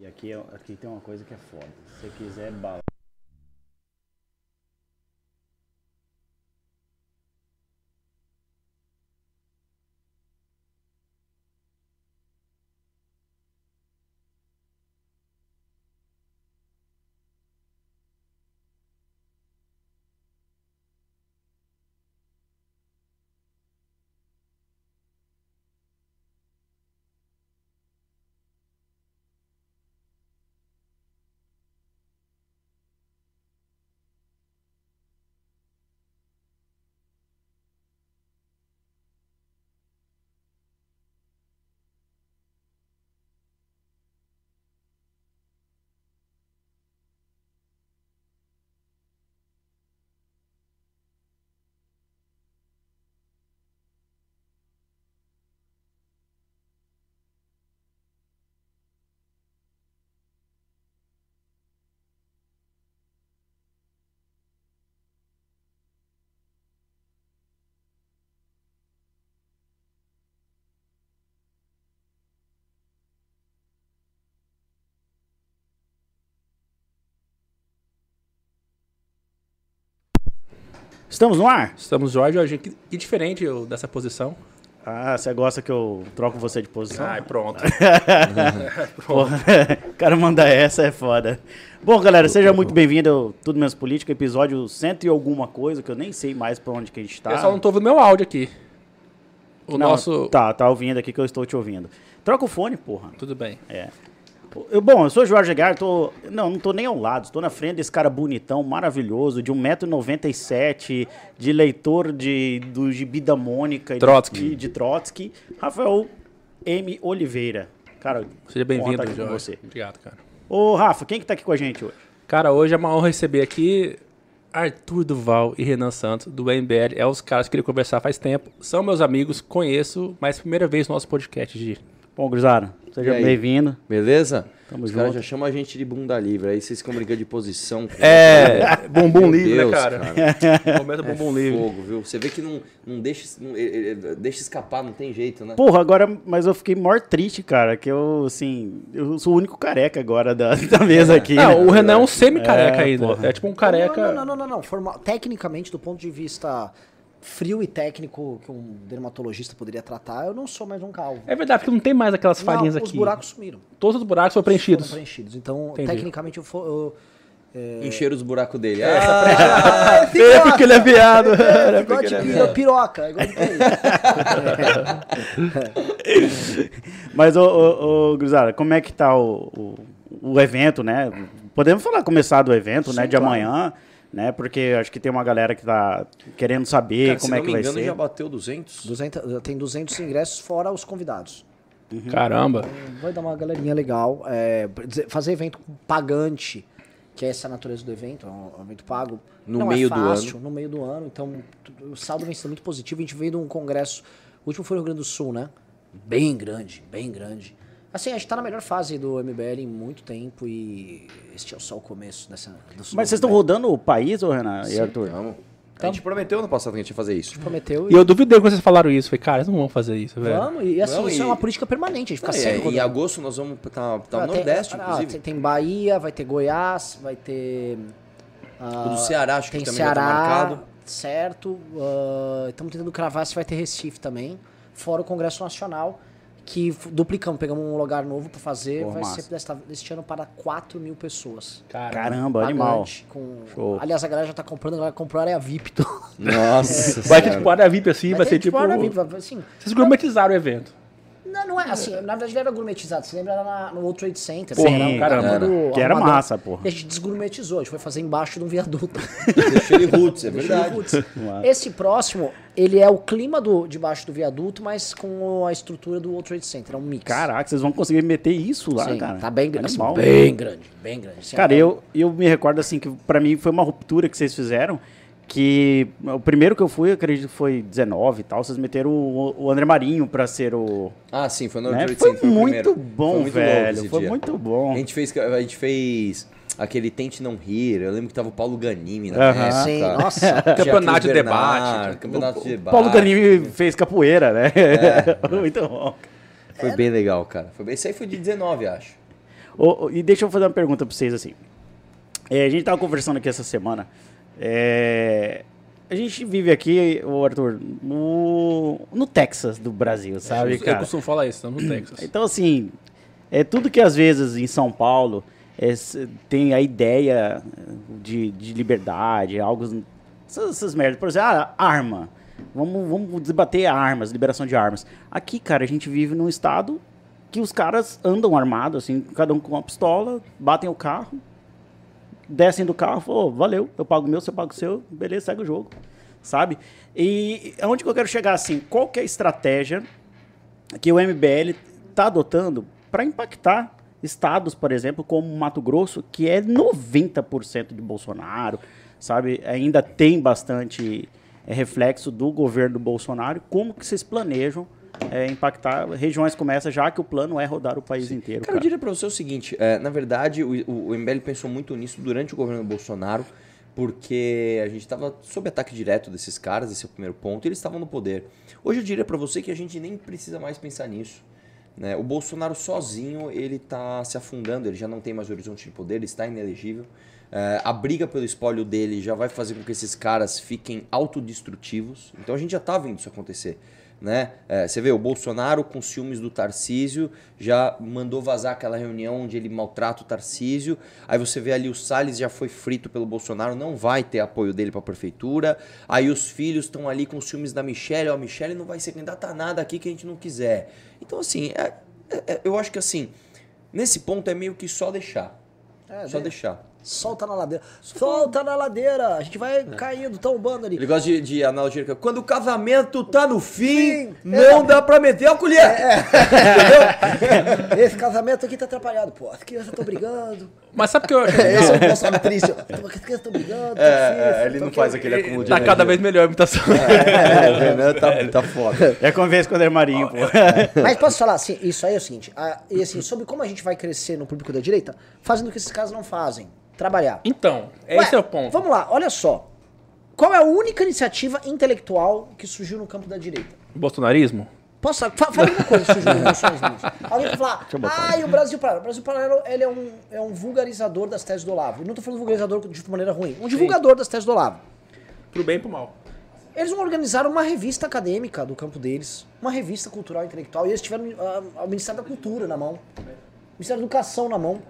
E aqui, é- aqui tem uma coisa que é foda. Se você quiser bala. Estamos no ar? Estamos Jorge, Jorginho. Que, que diferente eu, dessa posição. Ah, você gosta que eu troco você de posição? Ai, pronto. Porra, o cara manda essa, é foda. Bom, galera, seja muito bem-vindo ao Tudo Menos Política, episódio cento e alguma coisa, que eu nem sei mais pra onde que a gente tá. Eu só não tô ouvindo meu áudio aqui. O Não, nosso. Tá, tá ouvindo aqui que eu estou te ouvindo. Troca o fone, porra. Tudo bem. É. Eu, bom, eu sou Jorge Aguiar, tô. Não, não tô nem ao lado, estou na frente desse cara bonitão, maravilhoso, de 1,97m, de leitor de, do Gibi da Mônica e Trotsky. De, de Trotsky, Rafael M. Oliveira. Cara, Seja bem-vindo, Jorge. você. Obrigado, cara. Ô, Rafa, quem que tá aqui com a gente hoje? Cara, hoje é uma honra receber aqui Arthur Duval e Renan Santos, do MBL. É os caras que eu queria conversar faz tempo. São meus amigos, conheço, mas primeira vez no nosso podcast, Gi. Bom, Grisara, seja E bem-vindo. Beleza? Tamo Os caras junto. já chamam a gente de bunda livre, aí vocês ficam brincando de posição. É, bumbum Meu livre, Deus, né, cara? cara. Momento É bumbum livre. fogo, viu? Você vê que não, não, deixa, não eh, eh, deixa escapar, não tem jeito, né? Porra, agora, mas eu fiquei maior triste, cara, que eu, assim, eu sou o único careca agora da, da mesa aqui. né? Não, o Renan é um semi-careca É, ainda. porra. É tipo um careca. Não, não, não, não, não. Forma- Tecnicamente, do ponto de vista frio e técnico que um dermatologista poderia tratar, eu não sou mais um calvo. É verdade, porque não tem mais aquelas falhinhas não, os aqui. buracos sumiram. Todos os buracos foram preenchidos. Foram preenchidos. Então, Entendi. tecnicamente, eu, for, eu Encher os buracos dele. É, Ah, É porque ele é viado. É, piro- piroca. igual do Mas, ô, ô, ô Grisara, como é que tá o, o, o evento, né? Podemos falar, começar do evento, né, de claro. amanhã, né? Porque acho que tem uma galera que tá querendo saber cara, se como é que me vai engano, ser. já bateu 200. 200, tem 200 ingressos fora os convidados. Caramba. Vai dar uma galerinha legal. É, fazer evento pagante, que é essa a natureza do evento, é um evento pago. No não meio é do fácil, ano. No meio do ano, então o saldo vem sendo muito positivo. A gente veio de um congresso, o último foi no Rio Grande do Sul, né? Bem grande, bem grande. Assim, a gente tá na melhor fase do MBL em muito tempo e este é só o começo dessa. do Mas vocês estão rodando o país, ô Renan e Arthur? Vamos. A gente prometeu no passado que a gente ia fazer isso. Prometeu E eu duvidei quando vocês falaram isso. Falei, cara, eles não vão fazer isso, velho. Vamos, e assim, Vamos, isso e- é uma política permanente, a gente fica Ah, sempre é, em rodando. agosto nós vamos tá, tá Ah, no tem- Nordeste, ah, inclusive. tem, tem Bahia, vai ter Goiás, vai ter. ah, O do Ceará, acho que também já Ceará, tá marcado. certo. Estamos tentando cravar se vai ter Recife também. Fora o Congresso Nacional, que duplicamos, pegamos um lugar novo para fazer. Pô, vai massa. ser desta, deste ano para 4 mil pessoas. Caramba, animal. Pagante, Com... Show. Aliás, a galera já tá comprando, a galera comprou a área VIP. do- Nossa. Vai ter tipo área VIP assim, vai, ter, ser tipo. área VIP, vai- assim, Vocês gourmetizaram o evento. Não, não é assim. Na verdade, ele era gourmetizado. Você lembra lá na- no World Trade Center? Sim, Era um caramba. todo Que era massa, porra. E a gente desgourmetizou. A gente foi fazer embaixo de um viaduto. Deixou ele roots, é verdade. Esse próximo, ele é o clima do, debaixo do viaduto, mas com a estrutura do World Trade Center. É um mix. Caraca, vocês vão conseguir meter isso lá, Sim, cara. Tá bem, grande, assim, bem grande. Bem grande. Assim, Cara, é- eu, eu me recordo assim que pra mim foi uma ruptura que vocês fizeram. Que o primeiro que eu fui, eu acredito que foi 19 e tal. Vocês meteram o, o André Marinho pra ser o. Ah, sim, foi no né? Foi Center, o muito primeiro. bom, Foi muito velho. Foi dia. muito bom. A gente fez, a gente fez aquele Tente Não Rir. Eu lembro que tava o Paulo Ganimi na Aham. época. Sim, nossa. Campeonato de debate. Bernard, Campeonato de debate. Paulo Ganimi fez capoeira, né? É. muito bom. Foi bem legal, cara. Foi bem... Esse aí foi de 19, acho. Ô, ô, e deixa eu fazer uma pergunta pra vocês assim. É, a gente tava conversando aqui essa semana. É, a gente vive aqui, ô Arthur, no, no Texas do Brasil, sabe, eu, eu cara? costumo falar isso, estamos no Texas. Então, assim, é tudo que às vezes em São Paulo é, tem a ideia de, de liberdade, algo. Essas, essas merdas. Por exemplo, ah, arma. Vamos, vamos debater armas, liberação de armas. Aqui, cara, a gente vive num estado que os caras andam armados, assim, cada um com uma pistola, batem o carro, descem do carro, falam, "Ô, valeu, eu pago o meu, você paga o seu, beleza, segue o jogo. Sabe? E aonde que eu quero chegar assim? Qual que é a estratégia que o MBL está adotando para impactar estados, por exemplo, como Mato Grosso, que é 90% de Bolsonaro, sabe? Ainda tem bastante é, reflexo do governo do Bolsonaro. Como que vocês planejam é, impactar regiões como essa, já que o plano é rodar o país inteiro? Cara, eu Cara, diria pra você o seguinte, é, na verdade o, o, o MBL pensou muito nisso durante o governo Bolsonaro, porque a gente estava sob ataque direto desses caras, esse é o primeiro ponto, e eles estavam no poder. Hoje eu diria pra você que a gente nem precisa mais pensar nisso. Né? O Bolsonaro sozinho, ele tá se afundando, ele já não tem mais horizonte de poder, ele está inelegível. É, a briga pelo espólio dele já vai fazer com que esses caras fiquem autodestrutivos. Então a gente já tá vendo isso acontecer. Né? É, você vê, o Bolsonaro, com ciúmes do Tarcísio, já mandou vazar aquela reunião onde ele maltrata o Tarcísio. Aí você vê ali o Salles já foi frito pelo Bolsonaro, não vai ter apoio dele para a prefeitura. Aí os filhos estão ali com ciúmes da Michelle, ó, a Michelle não vai ser candidata a nada aqui que a gente não quiser. Então, assim, é- é- é- eu acho que assim, nesse ponto é meio que só deixar. É, só né? deixar. Solta na ladeira. Solta na ladeira. A gente vai caindo, tombando ali. Ele gosta de, de analogia. que Quando o casamento tá no fim, Fim, não dá pra meter a colher. Esse casamento aqui tá atrapalhado, pô. As crianças estão brigando. Mas sabe o que eu acho? Esse é o Bolsonaro triste. As crianças estão brigando. tá É, é, ele não tá faz aquele acúmulo de Tá cada vez melhor a imitação. É, o Renan tá, tá foda. é convence quando é Marinho, pô. Mas posso falar assim, isso aí é o seguinte, a- e assim, sobre como a gente vai crescer no público da direita, fazendo o que esses caras não fazem. Trabalhar. Então, Ué, esse é o ponto. Vamos lá, olha só. Qual é a única iniciativa intelectual que surgiu no campo da direita? Bolsonarismo? Posso fa fala uma coisa que surgiu no Bolsonarismo. Alguém vai falar, ah, e o Brasil Paralelo. O Brasil Paralelo ele é, um, é um vulgarizador das teses do Olavo. Eu não tô falando vulgarizador de maneira ruim. Um divulgador das teses do Olavo. Pro bem e pro mal. Eles organizaram uma revista acadêmica do campo deles, uma revista cultural e intelectual, e eles tiveram ah, o Ministério da Cultura na mão, o Ministério da Educação na mão.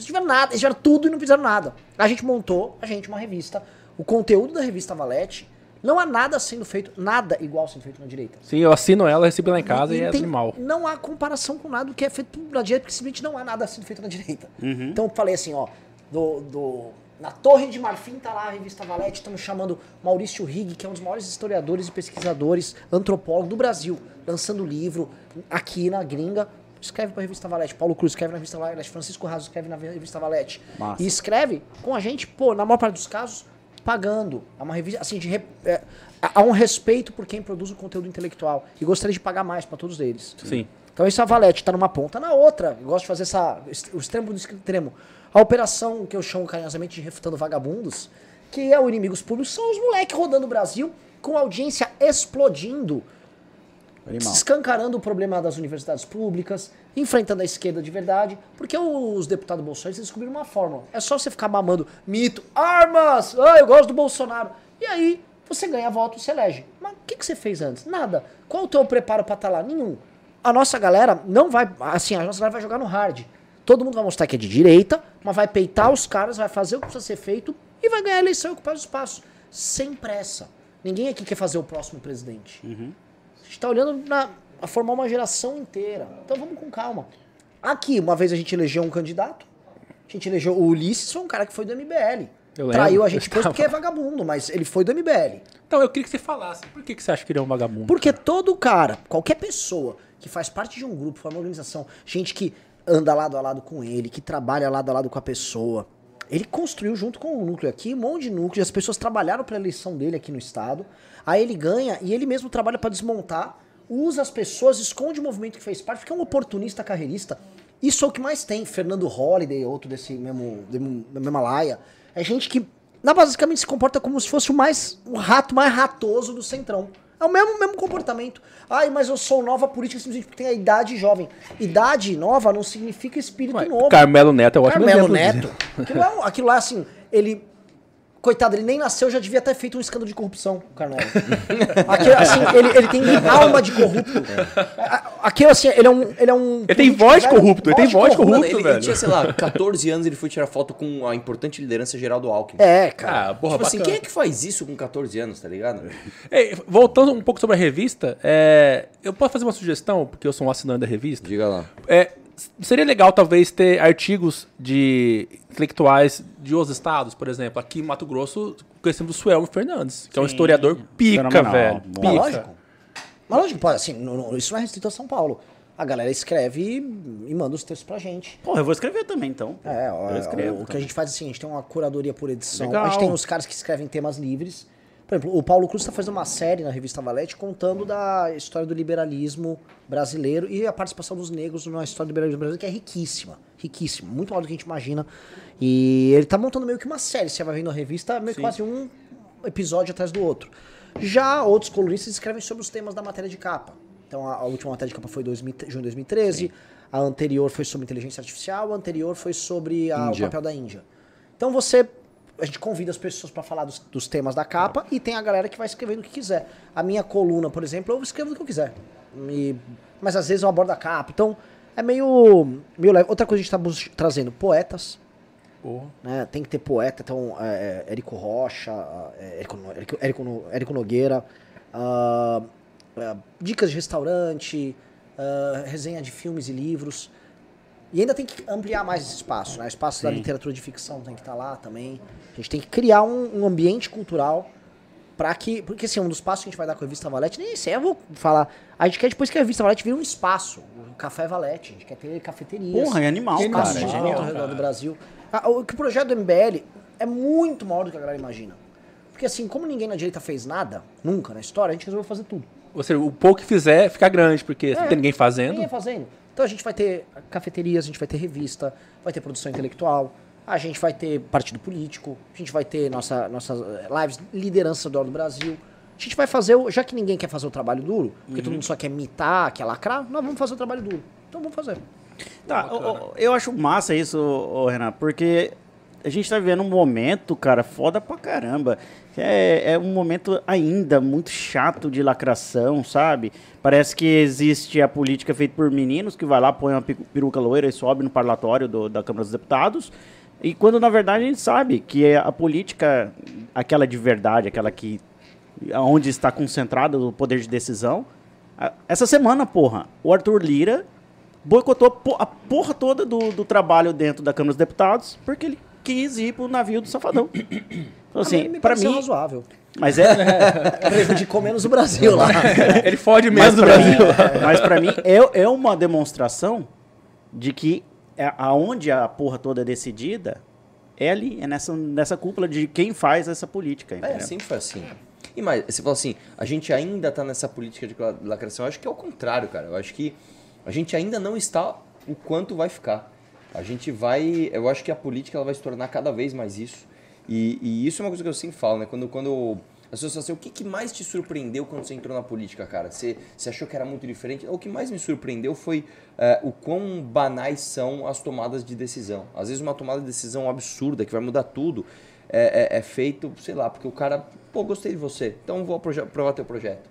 Eles tiveram nada, eles tiveram tudo e não fizeram nada. A gente montou, a gente, uma revista. O conteúdo da revista Valete, não há nada sendo feito, nada igual sendo feito na direita. Sim, eu assino ela, recebo lá em casa e, é tem- animal. Não há comparação com nada do que é feito na direita, porque simplesmente não há nada sendo feito na direita. Então eu falei assim, ó, do, do- na Torre de Marfim tá lá a revista Valete, estamos chamando Maurício Rigg, que é um dos maiores historiadores e pesquisadores, antropólogo do Brasil, lançando livro aqui na gringa. Escreve pra revista Valete. Paulo Cruz escreve na revista Valete. Francisco Raso escreve na revista Valete. Massa. E escreve com a gente, pô, na maior parte dos casos, pagando. É uma revista, assim, de re- é, há um respeito por quem produz o conteúdo intelectual. E gostaria de pagar mais pra todos eles. Sim. Então isso a Valete tá numa ponta, na outra. Eu gosto de fazer essa, o extremo do extremo. A operação que eu chamo carinhosamente de refutando vagabundos, que é o inimigos públicos, são os moleques rodando o Brasil com audiência explodindo, Animal. escancarando o problema das universidades públicas, enfrentando a esquerda de verdade, porque os deputados bolsonaristas descobriram uma fórmula. É só você ficar mamando mito, armas, ah, eu gosto do Bolsonaro. E aí você ganha voto e se elege. Mas o que, que você fez antes? Nada. Qual o teu preparo pra estar lá? Nenhum. A nossa galera não vai, assim, a nossa galera vai jogar no hard. Todo mundo vai mostrar que é de direita, mas vai peitar os caras, vai fazer o que precisa ser feito e vai ganhar a eleição e ocupar os espaços. Sem pressa. Ninguém aqui quer fazer o próximo presidente. A gente tá olhando na, a formar uma geração inteira. Então vamos com calma. Aqui, uma vez a gente elegeu um candidato. A gente elegeu o Ulisses, foi um cara que foi do MBL. Eu lembro, Traiu a gente depois porque é vagabundo, mas ele foi do MBL. Então, eu queria que você falasse. Por que, que você acha que ele é um vagabundo? Porque todo cara, qualquer pessoa que faz parte de um grupo, forma uma organização, gente que anda lado a lado com ele, que trabalha lado a lado com a pessoa, ele construiu junto com o núcleo aqui um monte de núcleo, as pessoas trabalharam para eleição dele aqui no estado. Aí ele ganha e ele mesmo trabalha para desmontar, usa as pessoas, esconde o movimento que fez parte, porque é um oportunista carreirista. Isso é o que mais tem. Fernando Holliday, outro desse mesmo, da mesma laia. É gente que na- basicamente se comporta como se fosse o mais o rato mais ratoso do centrão. É o mesmo, mesmo comportamento. Ai, mas eu sou nova política simplesmente porque tem a idade jovem. Idade nova não significa espírito Ué, novo. Carmelo Neto é ótimo Carmelo exemplo Neto. Aquilo lá, aquilo lá, assim, ele. Coitado, ele nem nasceu, já devia ter feito um escândalo de corrupção, o. Aquilo, assim, ele, ele tem alma de corrupto. A- Aquilo, assim, ele é um. Ele, é um Ele tem voz de velho, corrupto, ele tem voz de Mano, corrupto, ele, ele velho. tinha, sei lá, 14 anos ele foi tirar foto com a importante liderança geral do Alckmin. É, cara. Ah, porra, tipo assim, bacana. quem é que faz isso com 14 anos, tá ligado? Ei, voltando um pouco sobre a revista, é, eu posso fazer uma sugestão, porque eu sou um assinante da revista. Diga lá. É, seria legal, talvez, ter artigos de intelectuais de outros estados, por exemplo. Aqui em Mato Grosso, conhecemos o Suelmo Fernandes, que é um Sim, historiador pica, fenomenal, velho. bom. Mas Pica. lógico. Mas lógico, pode, assim, não- isso não é restrito a São Paulo. A galera escreve e, e manda os textos pra gente. Porra, eu vou escrever também, então. É, eu escrevo. o, o que a gente faz assim, a gente tem uma curadoria por edição. Legal. A gente tem os caras que escrevem temas livres. Por exemplo, o Paulo Cruz está fazendo uma série na revista Valete contando da história do liberalismo brasileiro e a participação dos negros na história do liberalismo brasileiro, que é riquíssima. Riquíssima. Muito maior do que a gente imagina. E ele tá montando meio que uma série. Você vai vendo a revista, meio que quase um episódio atrás do outro. Já outros colunistas escrevem sobre os temas da matéria de capa. Então a, a última matéria de capa foi em 2000 junho de 2013, a anterior foi sobre inteligência artificial, a anterior foi sobre a- o papel da Índia. Então você. A gente convida as pessoas para falar dos, dos temas da capa e tem a galera que vai escrevendo o que quiser. A minha coluna, por exemplo, eu escrevo o que eu quiser. E- mas às vezes eu abordo a capa. Então é meio. meio leve. Outra coisa que a gente está trazendo: poetas. Porra. né? Tem que ter poeta, então é, é, Érico Rocha, é, Érico, Érico, Érico, No- Érico Nogueira, ah, dicas de restaurante, ah, resenha de filmes e livros. E ainda tem que ampliar mais esse espaço, né? O espaço da literatura de ficção tem que estar lá também. A gente tem que criar um, um ambiente cultural para que. Porque assim, um dos passos que a gente vai dar com a revista Valete, nem sei, eu vou falar. A gente quer depois que a revista Valete vire um espaço, um café Valete. A gente quer ter cafeterias. Porra, é animal, cara. É ao genial. redor do Brasil. Ah, o, que o projeto do MBL é muito maior do que a galera imagina. Porque assim, como ninguém na direita fez nada, nunca na história, a gente resolveu fazer tudo. Ou seja, o pouco que fizer fica grande, porque se não tem ninguém fazendo. Ninguém fazendo. Então a gente vai ter cafeterias, a gente vai ter revista, vai ter produção intelectual, a gente vai ter partido político, a gente vai ter nossa, nossas eh, lives, liderança do do Brasil. A gente vai fazer, o, já que ninguém quer fazer o trabalho duro, porque todo mundo só quer mitar, quer lacrar, nós vamos fazer o trabalho duro. Então vamos fazer. Tá, o- o- eu acho massa isso, Renan, porque a gente tá vivendo um momento, cara, foda pra caramba. É, é um momento ainda muito chato de lacração, sabe? Parece que existe a política feita por meninos que vai lá, põe uma peruca loira e sobe no parlatório do- da Câmara dos Deputados. E quando na verdade a gente sabe que é a política, aquela de verdade, aquela que onde está concentrado o poder de decisão. Essa semana, porra, o Arthur Lira boicotou a porra toda do, do trabalho dentro da Câmara dos Deputados porque ele quis ir pro navio do Safadão. Então, assim, pareceu mim. razoável. Mas é. Prejudicou menos o Brasil lá. Ele fode mesmo do pra mim, Brasil. mas pra mim é, é uma demonstração de que é aonde a porra toda é decidida é ali, é nessa, nessa cúpula de quem faz essa política. É, entendeu? sempre foi assim. E mais, você fala assim, a gente ainda tá nessa política de la- lacração. Eu acho que é o contrário, cara. Eu acho que a gente ainda não está o quanto vai ficar. A gente vai. Eu acho que a política ela vai se tornar cada vez mais isso. E, e isso é uma coisa que eu sempre falo, né? Quando, quando as pessoas falam assim, o que, que mais te surpreendeu quando você entrou na política, cara? Você, você achou que era muito diferente? O que mais me surpreendeu foi é, o quão banais são as tomadas de decisão. Às vezes uma tomada de decisão absurda que vai mudar tudo é, é- é feito, sei lá, porque o cara, pô, gostei de você, então vou aprovar teu projeto.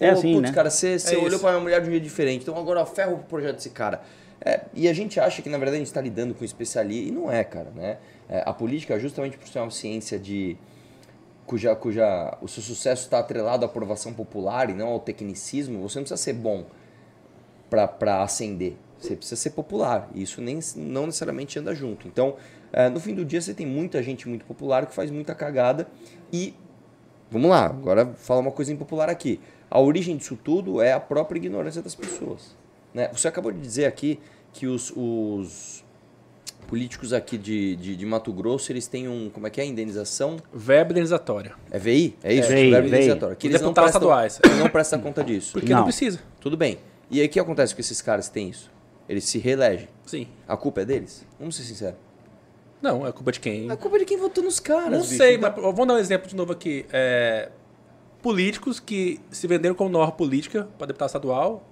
É Ou, assim, putz, né? cara, você, você É olhou isso. pra minha mulher de um jeito diferente, então agora ferro pro projeto desse cara. É, e a gente acha que, na verdade, a gente está lidando com especialistas, e não é, cara, né? É, a política, justamente por ser uma ciência de cuja, cuja o seu sucesso está atrelado à aprovação popular e não ao tecnicismo, você não precisa ser bom para ascender. Você precisa ser popular. E isso nem, não necessariamente anda junto. Então, eh, no fim do dia, você tem muita gente muito popular que faz muita cagada. E, vamos lá, agora fala uma coisa impopular aqui. A origem disso tudo é a própria ignorância das pessoas. Né? Você acabou de dizer aqui que os, os políticos aqui de, de, de Mato Grosso, eles têm um, como é que é, indenização? Verbo indenizatório. É VI? É isso? VI, Verbo VI. indenizatório. Que Os eles não prestam, estaduais. eles não prestam conta disso. Porque não, Não. precisa. Tudo bem. E aí o que acontece com esses caras que têm isso? Eles se reelegem. Sim. A culpa é deles? Vamos ser sinceros. Não, é culpa de quem? A culpa é de quem votou nos caras. Não bicho. sei, Então- mas vamos dar um exemplo de novo aqui. É, políticos que se venderam como nova política para deputado estadual,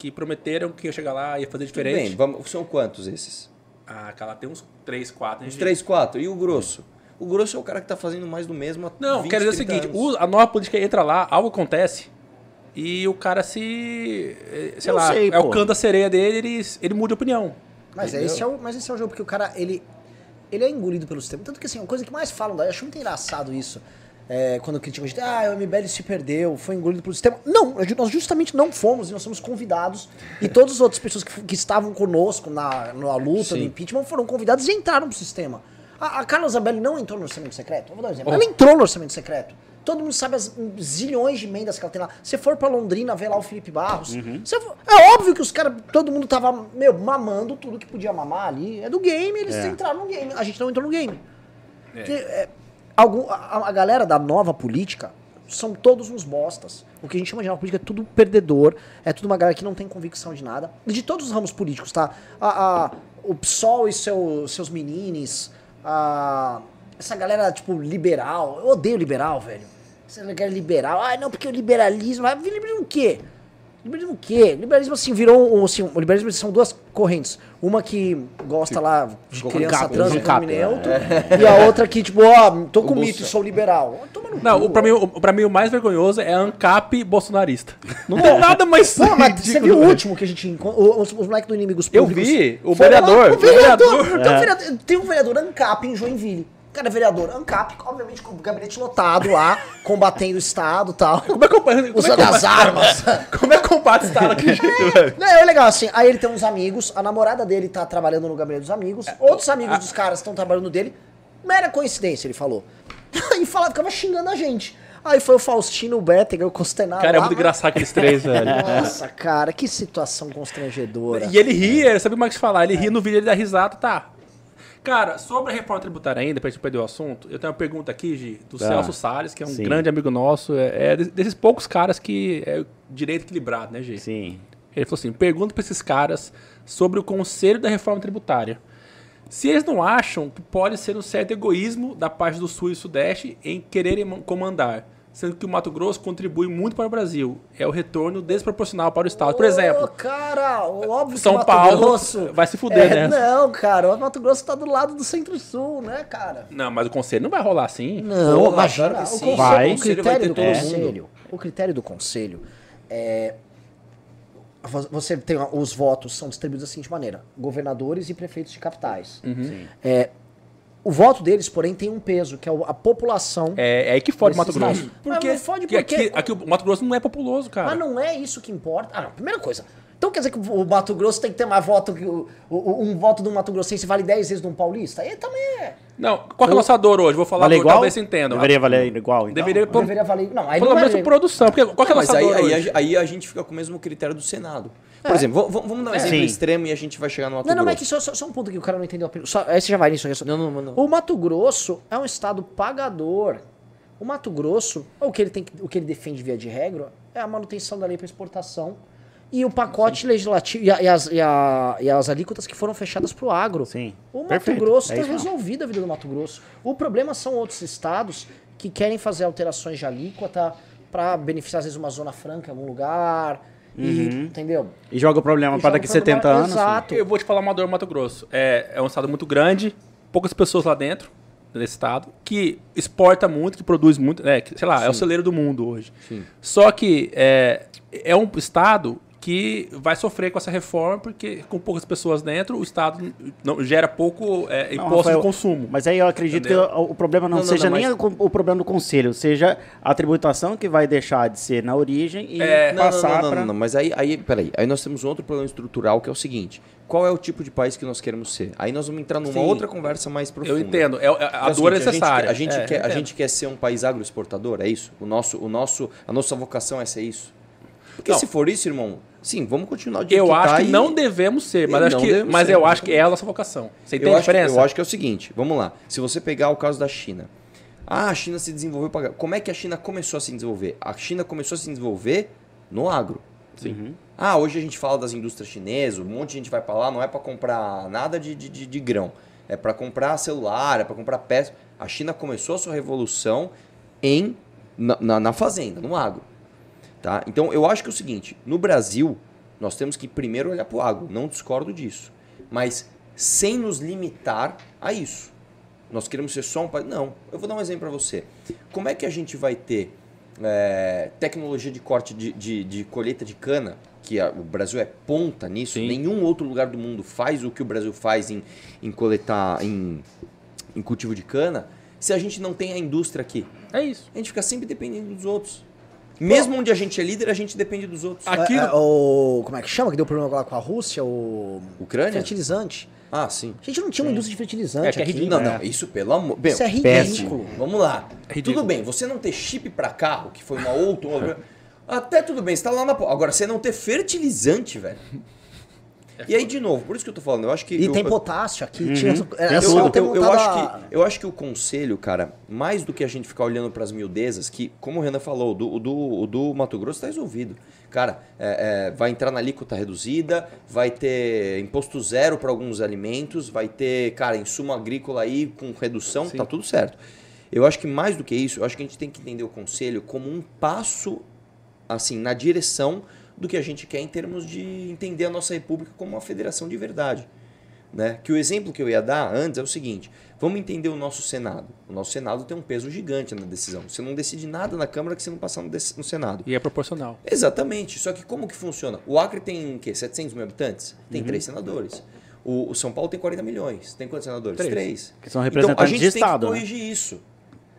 que prometeram que ia chegar lá ia fazer Tudo diferente. bem, vamos, são quantos esses? Ah, cara, tem uns 3, 4. Uns 3, 4. E o grosso? O grosso é o cara que tá fazendo mais do mesmo há Não, 20, quero dizer o 30 seguinte, anos. o- a nova política entra lá, algo acontece e o cara se, eh, sei Eu lá, sei, é o pô. canto da sereia dele, ele, ele muda de opinião. Mas esse, é o, mas esse é o jogo, porque o cara, ele, ele é engolido pelo sistema. Tanto que, assim, a coisa que mais falam, daí, eu acho muito engraçado isso, é, quando criticam a gente, ah, o MBL se perdeu, foi engolido pelo sistema. Não, nós justamente não fomos, e nós somos convidados, e todas as outras pessoas que, que estavam conosco na, na luta do impeachment foram convidadas e entraram pro sistema. A, a Carla Zambelli não entrou no orçamento secreto? Vou dar um exemplo. Ela entrou no orçamento secreto. Todo mundo sabe as zilhões de emendas que ela tem lá. Você for pra Londrina ver lá o Felipe Barros. você for- é óbvio que os caras, todo mundo tava, meu, mamando tudo que podia mamar ali. É do game, eles É. entraram no game. A gente não entrou no game. Porque, é, algum, a, a galera da nova política são todos uns bostas. O que a gente chama de nova política é tudo perdedor, é tudo uma galera que não tem convicção de nada. De todos os ramos políticos, tá? A, a- o PSOL e seu, seus meninos, a- essa galera, tipo, liberal. Eu odeio liberal, velho. Essa galera liberal. Ah, não, porque o liberalismo. Liberalismo o quê? Liberalismo o quê? Liberalismo, assim, virou. um, Assim, o liberalismo são duas correntes. Uma que gosta lá de criança cap- trans um cap, neutro. E a outra que, tipo, ó, tô com O mito, sou liberal. Toma no Não, cu. o, pra, mim, o, pra mim o mais vergonhoso é a ANCAP bolsonarista. Não tem nada mais Pô, mas você viu o último que a gente encontrou? Os, os moleques do Inimigos Eu Públicos? vi, o Foram lá, vereador, o vereador. um É. vereador tem um vereador ANCAP em Joinville. Cara, vereador ANCAP, obviamente com o gabinete lotado lá, combatendo o Estado e tal. Como é que eu é Usando as armas. Como é que combate esse cara daquele jeito, velho? Não, é legal, assim, aí ele tem uns amigos, a namorada dele tá trabalhando no gabinete dos amigos, outros amigos dos caras estão trabalhando dele. Mera coincidência, ele falou. e falava, ficava xingando a gente. Aí foi o Faustino, o Bétega, o Costenaro. Cara, é muito mas- engraçado aqueles três, velho. Nossa, cara, que situação constrangedora. E ele ri, ele sabe o que falar. Ele ri no vídeo, ele dá risada, tá. Cara, sobre a reforma tributária ainda, pra gente perder o assunto, eu tenho uma pergunta aqui, Gi, do Ah, Celso Salles, que é um sim. grande amigo nosso. É, é desses poucos caras que é direito equilibrado, né, Gi? Sim. Ele falou assim: pergunta pra esses caras sobre o conselho da reforma tributária. Se eles não acham que pode ser um certo egoísmo da parte do Sul e Sudeste em quererem man- comandar, sendo que o Mato Grosso contribui muito para o Brasil. É o retorno desproporcional para o Estado. Por Ô, exemplo, cara, óbvio São que Mato Paulo Grosso vai se fuder, é, né? Não, cara, o Mato Grosso tá do lado do Centro-Sul, né, cara? não, mas o conselho não vai rolar assim. Não, Porra, imagina. claro que o, sim. conselho, Vai. o O conselho vai critério do ter todo conselho, o critério do conselho é vo- você tem os votos são distribuídos da seguinte maneira: governadores e prefeitos de capitais. Uhum. É, o voto deles, porém, tem um peso, que é a população. É, é aí que fode o Mato Grosso. fode Porque porque- aqui, aqui o Mato Grosso não é populoso, cara. Mas não é isso que importa. Ah, não, primeira coisa. Então quer dizer que o Mato Grosso tem que ter mais voto que o, o- um voto do Mato Grossense vale 10 vezes de um paulista? Aí também é. Não, qual que é o nossa dor hoje? Vou falar Vale dor, igual? talvez você entenda. Deveria valer igual, então? Deveria, pelo, Deveria valer. Não, aí pelo não menos por produção. Porque qual que é Mas nossa aí, aí, hoje? a- aí a gente fica com o mesmo critério do Senado. Por exemplo, vamos, dar um exemplo Sim. extremo e a gente vai chegar no Mato Não, não, mas é Grosso. que só, só, só um ponto que o cara não entendeu. a pergunta. Só, aí você já vai nisso. aí só- Não, não, não. O Mato Grosso é um estado pagador. O Mato Grosso, o que ele tem, o que ele defende via de regra, é a manutenção da lei para exportação e o pacote legislativo e, a- e as, e, a- e as alíquotas que foram fechadas para o agro. Sim. O Mato Perfeito, Grosso é está resolvida a vida do Mato Grosso. O problema são outros estados que querem fazer alterações de alíquota para beneficiar às vezes uma zona franca em algum lugar. E, entendeu? E joga o problema para daqui o problema- 70 anos. Exato. Eu vou te falar uma dor no Mato Grosso. É, é um estado muito grande, poucas pessoas lá dentro desse estado, que exporta muito, que produz muito, é, que, sei lá, é o celeiro do mundo hoje. Sim. Só que é, é um estado que vai sofrer com essa reforma, porque com poucas pessoas dentro, o estado não, gera pouco é, Não, imposto Rafael, de consumo. Mas aí eu acredito Entendeu? que o, o problema não, Não, não, seja não, nem mas- o, o problema do conselho, seja a tributação que vai deixar de ser na origem e É, Não, não, passar não, não, para. não, não, mas aí, aí, peraí, aí nós temos um outro problema estrutural que é o seguinte: qual é o tipo de país que nós queremos ser? Aí nós vamos entrar numa Sim. outra conversa mais profunda. Eu entendo, é, é- Porque a é dor é necessária. A gente, É, quer, a gente quer ser um país agroexportador, é isso? O nosso, o nosso, a nossa vocação é ser isso? Porque Não. se for isso, irmão, sim, vamos continuar jeito Eu acho tá que e- não devemos ser, mas, acho que, devemos mas ser, eu acho que é a nossa vocação. Você entende a acho, que- diferença? eu acho que é o seguinte, vamos lá. Se você pegar o caso da China. Ah, a China se desenvolveu para. Como é que a China começou a se desenvolver? A China começou a se desenvolver no agro. Sim. Ah, hoje a gente fala das indústrias chinesas, um monte de gente vai para lá, não é para comprar nada de, de, de- de grão. É para comprar celular, é para comprar peça. A China começou a sua revolução em na, na, na fazenda, no agro. Tá? Então eu acho que é o seguinte, no Brasil, nós temos que primeiro olhar para o agro, não discordo disso. Mas sem nos limitar a isso. Nós queremos ser só um país. Não, eu vou dar um exemplo para você. Como é que a gente vai ter é, tecnologia de corte de, de, de colheita de cana, que a, o Brasil é ponta nisso, Sim. nenhum outro lugar do mundo faz o que o Brasil faz em, em coletar, em, em cultivo de cana, se a gente não tem a indústria aqui? É isso. A gente fica sempre dependendo dos outros. Mesmo onde a gente é líder, a gente depende dos outros. Aqui- É, é, o, como é que chama? Que deu problema lá com a Rússia? O. Ucrânia? Fertilizante. Ah, sim. A gente não tinha uma indústria de fertilizante É, que é aqui. ridículo. Não, não, isso pelo amor. Bem, Isso é ridículo. Vamos lá. É tudo bem, você não ter chip para carro, que foi uma outra. até tudo bem, você tá lá na. Agora, você não ter fertilizante, velho. E aí, de novo, por isso que eu tô falando, eu acho que. E eu, tem eu- potássio aqui. Tinha, Tem era eu, só eu, eu, acho a- que, eu acho que o conselho, cara, mais do que a gente ficar olhando para as miudezas, que, como o Renan falou, o do, do, do Mato Grosso está resolvido. Cara, é, é, vai entrar na alíquota reduzida, vai ter imposto zero para alguns alimentos, vai ter, cara, insumo agrícola aí com redução, tá tudo certo. Eu acho que mais do que isso, eu acho que a gente tem que entender o conselho como um passo, assim, na direção do que a gente quer em termos de entender a nossa república como uma federação de verdade né? Que o exemplo que eu ia dar antes é o seguinte: vamos entender o nosso Senado. O nosso Senado tem um peso gigante na decisão. Você não decide nada na Câmara que você não passar no, Senado. E é proporcional. Exatamente. Só que como que funciona? O Acre tem o quê? 700 mil habitantes? Tem três senadores. O, o São Paulo tem 40 milhões. Tem quantos senadores? Três. Três. Que são Então a representantes gente de tem Estado, que né? corrigir isso.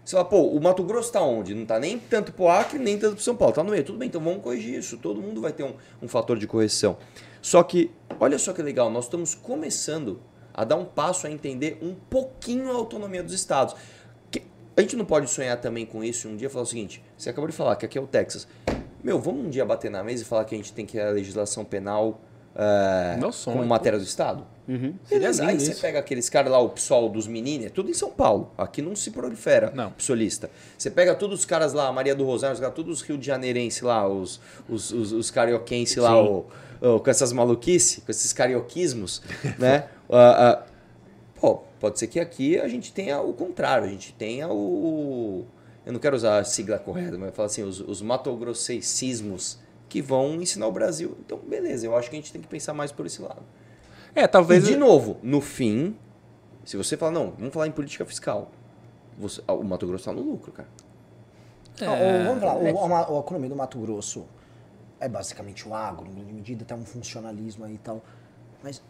Você fala, pô, o Mato Grosso está onde? Não está nem tanto pro Acre, nem tanto pro São Paulo. Está no meio. Tudo bem, então vamos corrigir isso. Todo mundo vai ter um, um fator de correção. Só que, olha só que legal, nós estamos começando a dar um passo a entender um pouquinho a autonomia dos estados. Que- a gente não pode sonhar também com isso e um dia falar o seguinte: você acabou de falar que aqui é o Texas. Meu, vamos um dia bater na mesa e falar que a gente tem que à legislação penal sonho, como matéria do Estado? Uhum. Beleza, aí lindo você isso. pega aqueles caras lá, o PSOL dos meninos, é tudo em São Paulo. Aqui não se prolifera Não. psolista. Você pega todos os caras lá, Maria do Rosário, os caras, todos os Rio de Janeirense lá, os, os, os, os carioquenses lá, o- o- com essas maluquices, com esses carioquismos, né? Ah, ah, pô, pode ser que aqui a gente tenha o contrário, a gente tenha o... Eu não quero usar a sigla correta, mas falar assim, os, os matogrosseismos que vão ensinar o Brasil. Então, beleza, eu acho que a gente tem que pensar mais por esse lado. É, talvez. E de novo, no fim, se você falar, não, vamos falar em política fiscal, você- ah, o Mato Grosso está no lucro, cara. Ah, É, o- vamos falar, é- o, a, a economia do Mato Grosso é basicamente o agro, em grande medida, tem um funcionalismo aí e tal. Mas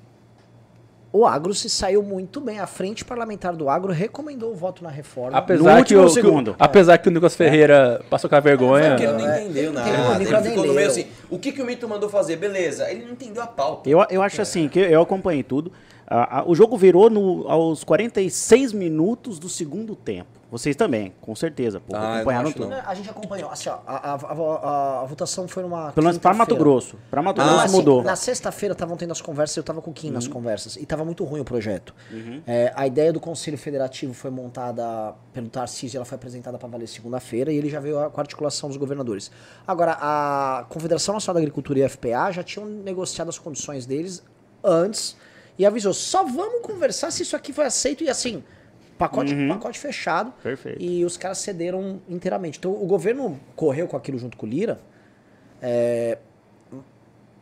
o agro se saiu muito bem. A frente parlamentar do agro recomendou o voto na reforma. Apesar No que, último o, que o- segundo. apesar que o Nicolas Ferreira passou com a vergonha. Porque ele não é, entendeu ele nada. Ele Nicolas ficou no meio assim, o que, que o Mito mandou fazer? Beleza, ele não entendeu a pauta. Eu, eu acho assim, que eu acompanhei tudo. Ah, ah, o jogo virou no, aos 46 minutos do segundo tempo. Vocês também, com certeza. Pô, Ah, acompanharam tudo. não. A gente acompanhou. Assim, ó, a, a, a- a votação foi numa. Pelo menos para Mato. Grosso. Para Mato Ah, Grosso assim, mudou. Na sexta-feira estavam tendo as conversas, eu tava com o Kim Uhum. nas conversas, e tava muito ruim o projeto. É, a ideia do Conselho Federativo foi montada pelo Tarcísio, ela foi apresentada para valer segunda-feira, e ele já veio a- com a articulação dos governadores. Agora, a Confederação Nacional da Agricultura e a FPA já tinham negociado as condições deles antes, e avisou, só vamos conversar se isso aqui foi aceito, e assim, pacote, pacote fechado. Uhum. Perfeito. E os caras cederam inteiramente. Então, o governo correu com aquilo junto com o Lira,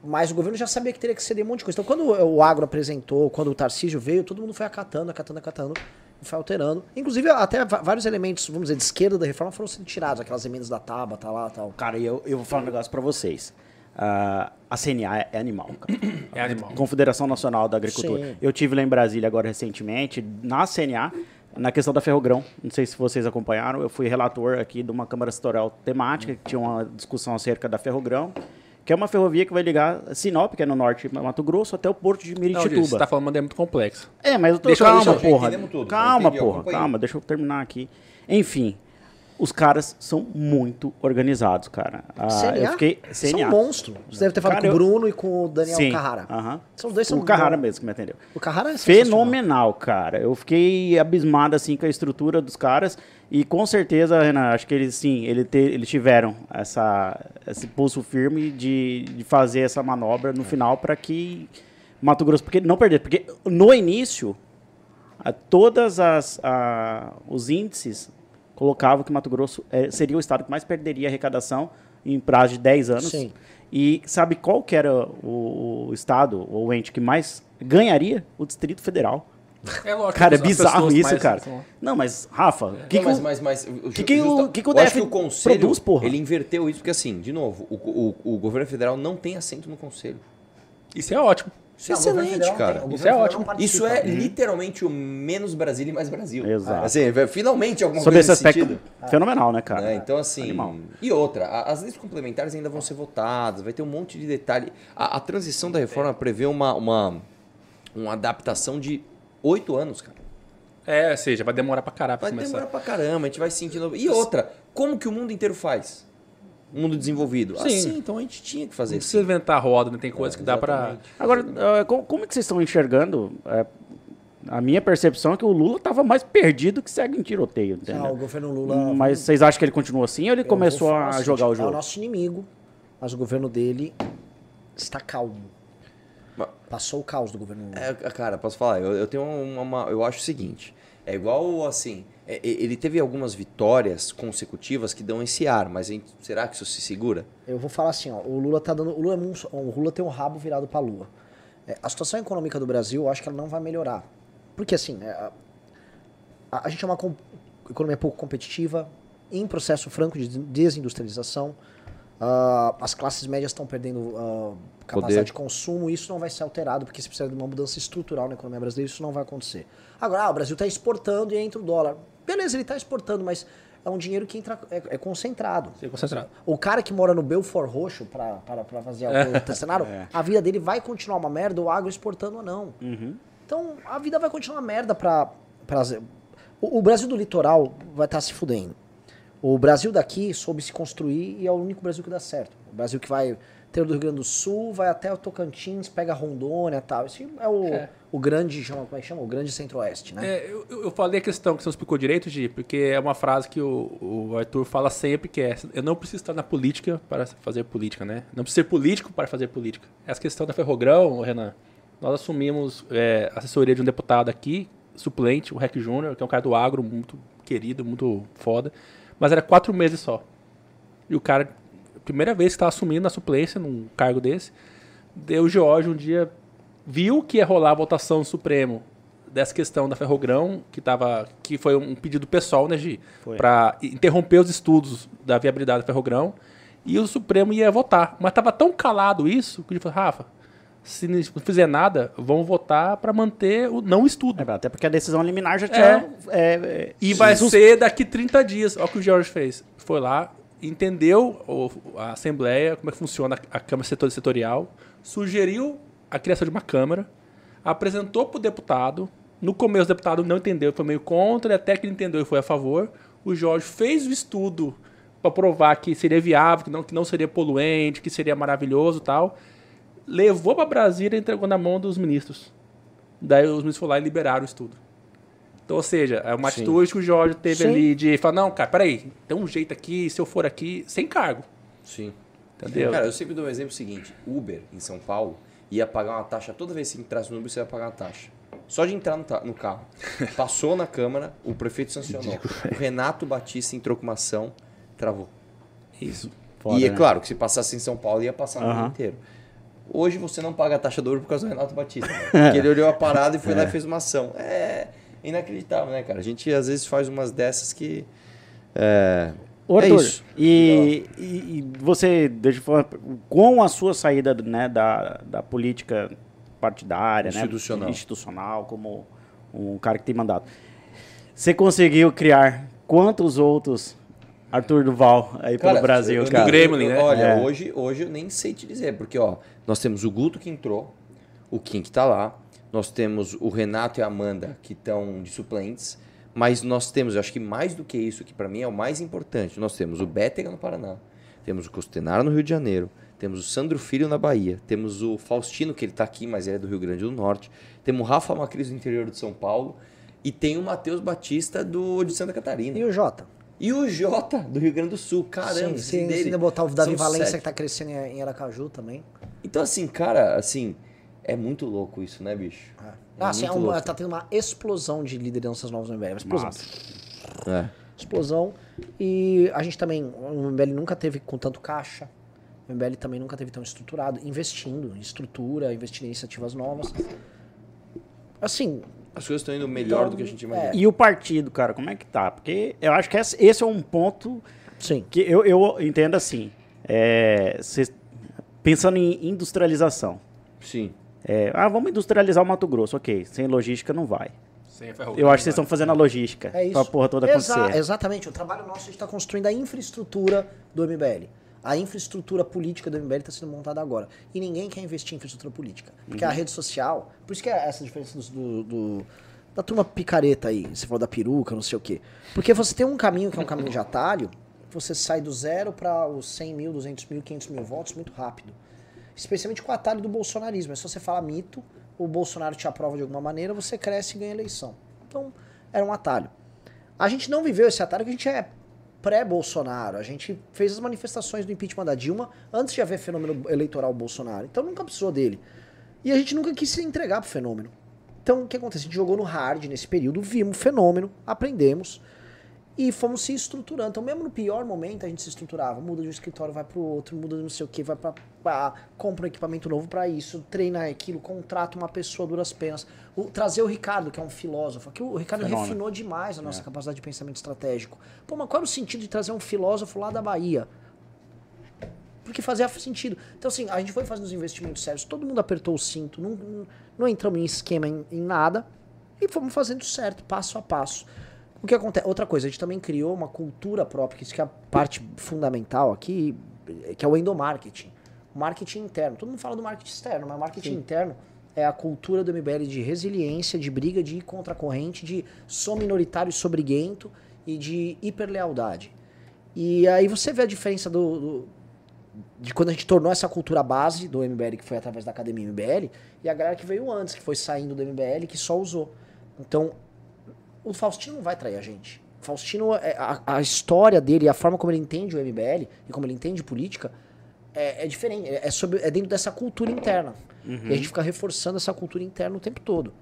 mas o governo já sabia que teria que ceder um monte de coisa. Então, quando o agro apresentou, quando o Tarcísio veio, todo mundo foi acatando, acatando, acatando, e foi alterando. Inclusive, até vários elementos, vamos dizer, de esquerda da reforma foram sendo tirados, aquelas emendas da tábua, tá lá, tal. Cara, e eu, eu vou falar um negócio pra vocês. Ah, a CNA é, é animal, cara. É animal. Confederação Nacional da Agricultura. Sim. Eu tive lá em Brasília agora recentemente, na CNA, na questão da Ferrogrão. Não sei se vocês acompanharam, eu fui relator aqui de uma Câmara Setorial temática, que tinha uma discussão acerca da Ferrogrão, que é uma ferrovia que vai ligar Sinop, que é no norte de Mato Grosso, até o porto de Não, Miritituba. Gil, você tá falando ideia muito complexa. É, mas eu tô... Deixa eu- calma, deixa eu- porra. entendemos tudo, calma, entendi, eu porra. Calma, deixa eu terminar aqui. Enfim, os caras são muito organizados, cara. Ah, CNA? eu fiquei... São CNA. um monstro. Você deve ter falado Cara, com o eu- Bruno e com o Daniel Sim, Carrara. aham. São os dois são O Carrara bons. mesmo que me atendeu. O Carrara é. Fenomenal, cara. Eu fiquei abismado assim com a estrutura dos caras e com certeza, Renan, acho que eles sim, ele te- eles tiveram essa, esse pulso firme de, de fazer essa manobra no final para que Mato Grosso porque não perder, porque no início a, todas as a- os índices colocava que Mato Grosso eh, seria o estado que mais perderia arrecadação em prazo de 10 anos. Sim. E sabe qual que era o, o estado ou o ente que mais ganharia? O Distrito Federal. É lógico. Cara, é bizarro isso, mais- cara. são- Não, mas, Rafa, o que, Não, que mas, o- mas, que que o- que que o DF que o conselho, produz, porra? ele inverteu isso, porque assim, de novo, o, o, o governo federal não tem assento no conselho. Isso é ótimo. Isso é excelente, cara. tem- o Isso é ótimo. Isso é literalmente o menos Brasil e mais Brasil. Exato. Assim, é, finalmente alguma sobre esse coisa nesse aspecto sentido. fenomenal, né, cara? né? Então, assim. Animal. E outra, as leis complementares ainda vão ser votadas, vai ter um monte de detalhe. A, a transição da reforma prevê uma, uma, uma adaptação de oito anos, cara. É, ou seja, vai demorar pra caralho pra Vai começar. demorar pra caramba, a gente vai sentindo. E outra, como que o mundo inteiro faz? Mundo desenvolvido. Sim. Assim, então a gente tinha que fazer Não isso. precisa inventar a roda, né? Tem coisa que dá pra. Exatamente. Agora, eh, co- como é que vocês estão enxergando? eh, a minha percepção é que o Lula estava mais perdido que segue em tiroteio, entendeu? Ah, o governo Lula. Mas vocês acham que ele continua assim ou ele Eu começou a seguinte, jogar o É o jogo? nosso inimigo, mas o governo dele está calmo. Passou o caos do governo Lula. É, cara, posso falar? Eu, eu tenho uma, uma- Eu acho o seguinte. É igual assim. É- ele teve algumas vitórias consecutivas que dão esse ar, mas a será que isso se segura? Eu vou falar assim, ó, o Lula tá dando, o Lula, é um- o Lula tem um rabo virado pra lua. É, a situação econômica do Brasil, eu acho que ela não vai melhorar. Porque assim, é, a, a- a gente é uma economia pouco competitiva, em processo franco de desindustrialização. Ah, as classes médias estão perdendo ah, capacidade Poder. de consumo, isso não vai ser alterado, porque se precisa de uma mudança estrutural na economia brasileira, isso não vai acontecer. Agora, ah, o Brasil está exportando e entra o dólar. Beleza, ele está exportando, mas é um dinheiro que entra, é, é concentrado. Concentrado. O cara que mora no Belfort Roxo pra fazer o cenário, a vida dele vai continuar uma merda, o agro exportando ou não. Então, a vida vai continuar uma merda pra o, o Brasil do litoral vai estar se fudendo. O Brasil daqui soube se construir e é o único Brasil que dá certo. O Brasil que vai ter o do Rio Grande do Sul, vai até o Tocantins, pega Rondônia e tal. Esse é o, É. o grande, chama, como é que chama? O grande centro-oeste, né? É, eu, eu falei a questão que você não explicou direito, Gi, porque é uma frase que o, o Arthur fala sempre, que é eu não preciso estar na política para fazer política, né? Não preciso ser político para fazer política. Essa questão da Ferrogrão, Renan, nós assumimos é, assessoria de um deputado aqui, suplente, o Rec Júnior, que é um cara do agro, muito querido, muito foda, mas era quatro meses só. E o cara, primeira vez que estava assumindo a suplência num cargo desse, deu o Jorge um dia viu que ia rolar a votação no Supremo dessa questão da Ferrogrão, que, tava, que foi um pedido pessoal, né, Gi? Para interromper os estudos da viabilidade da Ferrogrão, e o Supremo ia votar. Mas estava tão calado isso, que ele falou, Rafa, se não fizer nada, vamos votar para manter o não estudo. É, até porque a decisão liminar já tinha. é, é, E vai ser daqui 30 dias. Olha o que o Jorge fez. Foi lá, entendeu a Assembleia, como é que funciona a Câmara setor- Setorial, sugeriu a criação de uma Câmara, apresentou para o deputado. No começo o deputado não entendeu, foi meio contra, até que ele entendeu e foi a favor. O Jorge fez o estudo para provar que seria viável, que não, que não seria poluente, que seria maravilhoso tal. Levou para Brasília e entregou na mão dos ministros. Daí os ministros foram lá e liberaram o estudo. Então, ou seja, é uma Sim. atitude que o Jorge teve Sim. ali de falar, não, cara, peraí, tem um jeito aqui, se eu for aqui, sem cargo. Sim. Entendeu? Cara, eu sempre dou um exemplo seguinte: Uber em São Paulo ia pagar uma taxa toda vez que entrasse no Uber, você ia pagar uma taxa. Só de entrar no, no carro. Passou na Câmara, o prefeito sancionou. O Renato Batista entrou com uma ação, travou. Isso. Foda, e é né? claro que se passasse em São Paulo, ia passar no mundo inteiro. Hoje você não paga a taxa do Uber por causa do Renato Batista. né? Porque ele olhou a parada e foi lá e fez uma ação. É inacreditável, né, cara? A gente às vezes faz umas dessas que. É, Ô, é Arthur, isso. E, e- e você, deixa eu falar, com a sua saída né, da, da política partidária, Institucional. né, institucional, como um cara que tem mandato, você conseguiu criar quantos outros Arthur Duval aí pelo Cara, Brasil, eu- cara? Do Gremlin, né? Olha, É. hoje, hoje eu nem sei te dizer, porque ó, nós temos o Guto que entrou, o Kim que tá lá, nós temos o Renato e a Amanda que estão de suplentes, mas nós temos, eu acho que mais do que isso, que para mim é o mais importante, nós temos o Bétega no Paraná, temos o Costenaro no Rio de Janeiro, temos o Sandro Filho na Bahia, temos o Faustino, que ele tá aqui, mas ele é do Rio Grande do Norte, temos o Rafa Macris do interior de São Paulo, e tem o Matheus Batista do, de Santa Catarina. E o Jota? E o Jota, do Rio Grande do Sul. Caramba, Sim, se dele ainda botar o Davi são Valência sete. que tá crescendo em Aracaju também. Então, assim, cara, assim, é muito louco isso, né, bicho? Ah, assim, é uma- tá tendo uma explosão de lideranças novas no MBL. Uma explosão. Massa. É. explosão. E a gente também, o MBL nunca teve com tanto caixa. O MBL também nunca teve tão estruturado, investindo em estrutura, investindo em iniciativas novas. Assim, As coisas estão indo melhor Então, do que a gente é. imagina. E o partido, cara, como é que tá? Porque eu acho que esse esse é um ponto sim. que eu, eu entendo assim. é, cês- pensando em industrialização. Sim. É, ah, vamos industrializar o Mato Grosso. Ok, sem logística não vai. Sem ferro- Eu acho que vocês estão fazendo a logística É isso. pra porra toda Exa- acontecer. Exatamente. O trabalho nosso, a gente está construindo a infraestrutura do MBL. A infraestrutura política do MBL está sendo montada agora. E ninguém quer investir em infraestrutura política. Porque Uhum. a rede social. Por isso que é essa diferença do, do- da turma picareta aí. Você falou da peruca, não sei o quê. Porque você tem um caminho que é um caminho de atalho. Você sai do zero para os 100 mil, 200 mil, 500 mil votos muito rápido. Especialmente com o atalho do bolsonarismo. É só você falar mito, o Bolsonaro te aprova de alguma maneira, você cresce e ganha eleição. Então, era um atalho. A gente não viveu esse atalho, que a gente é pré-Bolsonaro. A gente fez as manifestações do impeachment da Dilma antes de haver fenômeno eleitoral Bolsonaro. Então nunca precisou dele. E a gente nunca quis se entregar pro fenômeno. Então o que acontece? A gente jogou no hard nesse período, vimos o fenômeno, aprendemos e fomos se estruturando. Então, mesmo no pior momento, a gente se estruturava. Muda de um escritório, vai pro outro, muda de não sei o que, vai pra, pra compra um equipamento novo pra isso, treina aquilo, contrata uma pessoa duras penas. O- trazer o Ricardo, que é um filósofo, que o Ricardo Fenômeno. refinou demais a nossa capacidade de pensamento estratégico. Pô, mas qual era o sentido de trazer um filósofo lá da Bahia? Porque fazia sentido. Então, assim, a gente foi fazendo os investimentos sérios, todo mundo apertou o cinto, não, não, não entramos em esquema em, em nada e fomos fazendo certo, passo a passo. O que acontece? Outra coisa, a gente também criou uma cultura própria, que isso que é a parte fundamental aqui, que é o endomarketing. Marketing interno. Todo mundo fala do marketing externo, mas marketing interno é a cultura do MBL de resiliência, de briga, de ir contra a corrente, de sou minoritário e sou briguento e de hiperlealdade. E aí você vê a diferença do, do- de quando a gente tornou essa cultura base do MBL, que foi através da academia MBL, e a galera que veio antes, que foi saindo do MBL, que só usou. Então, o Faustino não vai trair a gente. Faustino, é- a, a história dele, a forma como ele entende o MBL e como ele entende política, é, é diferente. É, é sobre, é dentro dessa cultura interna. E a gente fica reforçando essa cultura interna o tempo todo.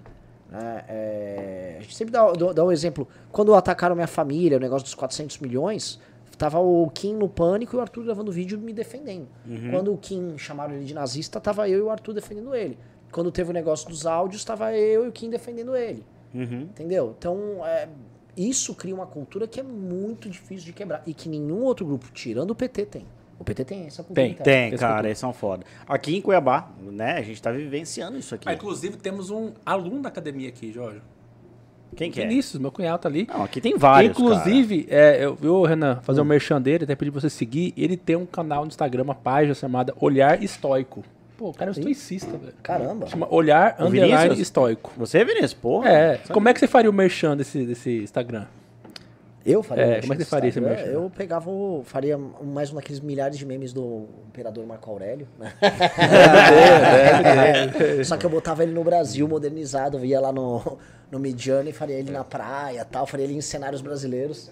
né? É, a gente sempre dá, dá- um exemplo. Quando atacaram minha família, o negócio dos 400 milhões, tava o Kim no pânico e o Arthur gravando vídeo me defendendo. Quando o Kim chamaram ele de nazista, tava eu e o Arthur defendendo ele. Quando teve o negócio dos áudios, tava eu e o Kim defendendo ele. Uhum. Entendeu? Então, é, isso cria uma cultura que é muito difícil de quebrar. E que nenhum outro grupo, tirando o PT, tem. O PT tem essa cultura. Tem, interna. Tem, Esse cara, eles são foda. Aqui em Cuiabá, né, a gente tá vivenciando isso aqui. Ah, inclusive, temos um aluno da academia aqui, Jorge. Quem que é? Vinícius, meu cunhado tá ali. Não, aqui tem vários, Inclusive, é, eu vi o Renan fazer um merchan dele, até pedi pra você seguir. Ele tem um canal no Instagram, uma página chamada Olhar Estoico. Pô, o cara é um estoicista, velho. Caramba. Chama Olhar Underline? Estoico. cara. Você, Vinícius? Porra. É, sabe? como é que você faria o merchan desse, desse Instagram? Eu faria É, como é que você faria esse merchan? Eu pegava, o- faria mais um daqueles milhares de memes do Imperador Marco Aurélio. né? É, Só que eu botava ele no Brasil, modernizado, via lá no, no Midjourney, faria ele na praia tal, faria ele em cenários brasileiros.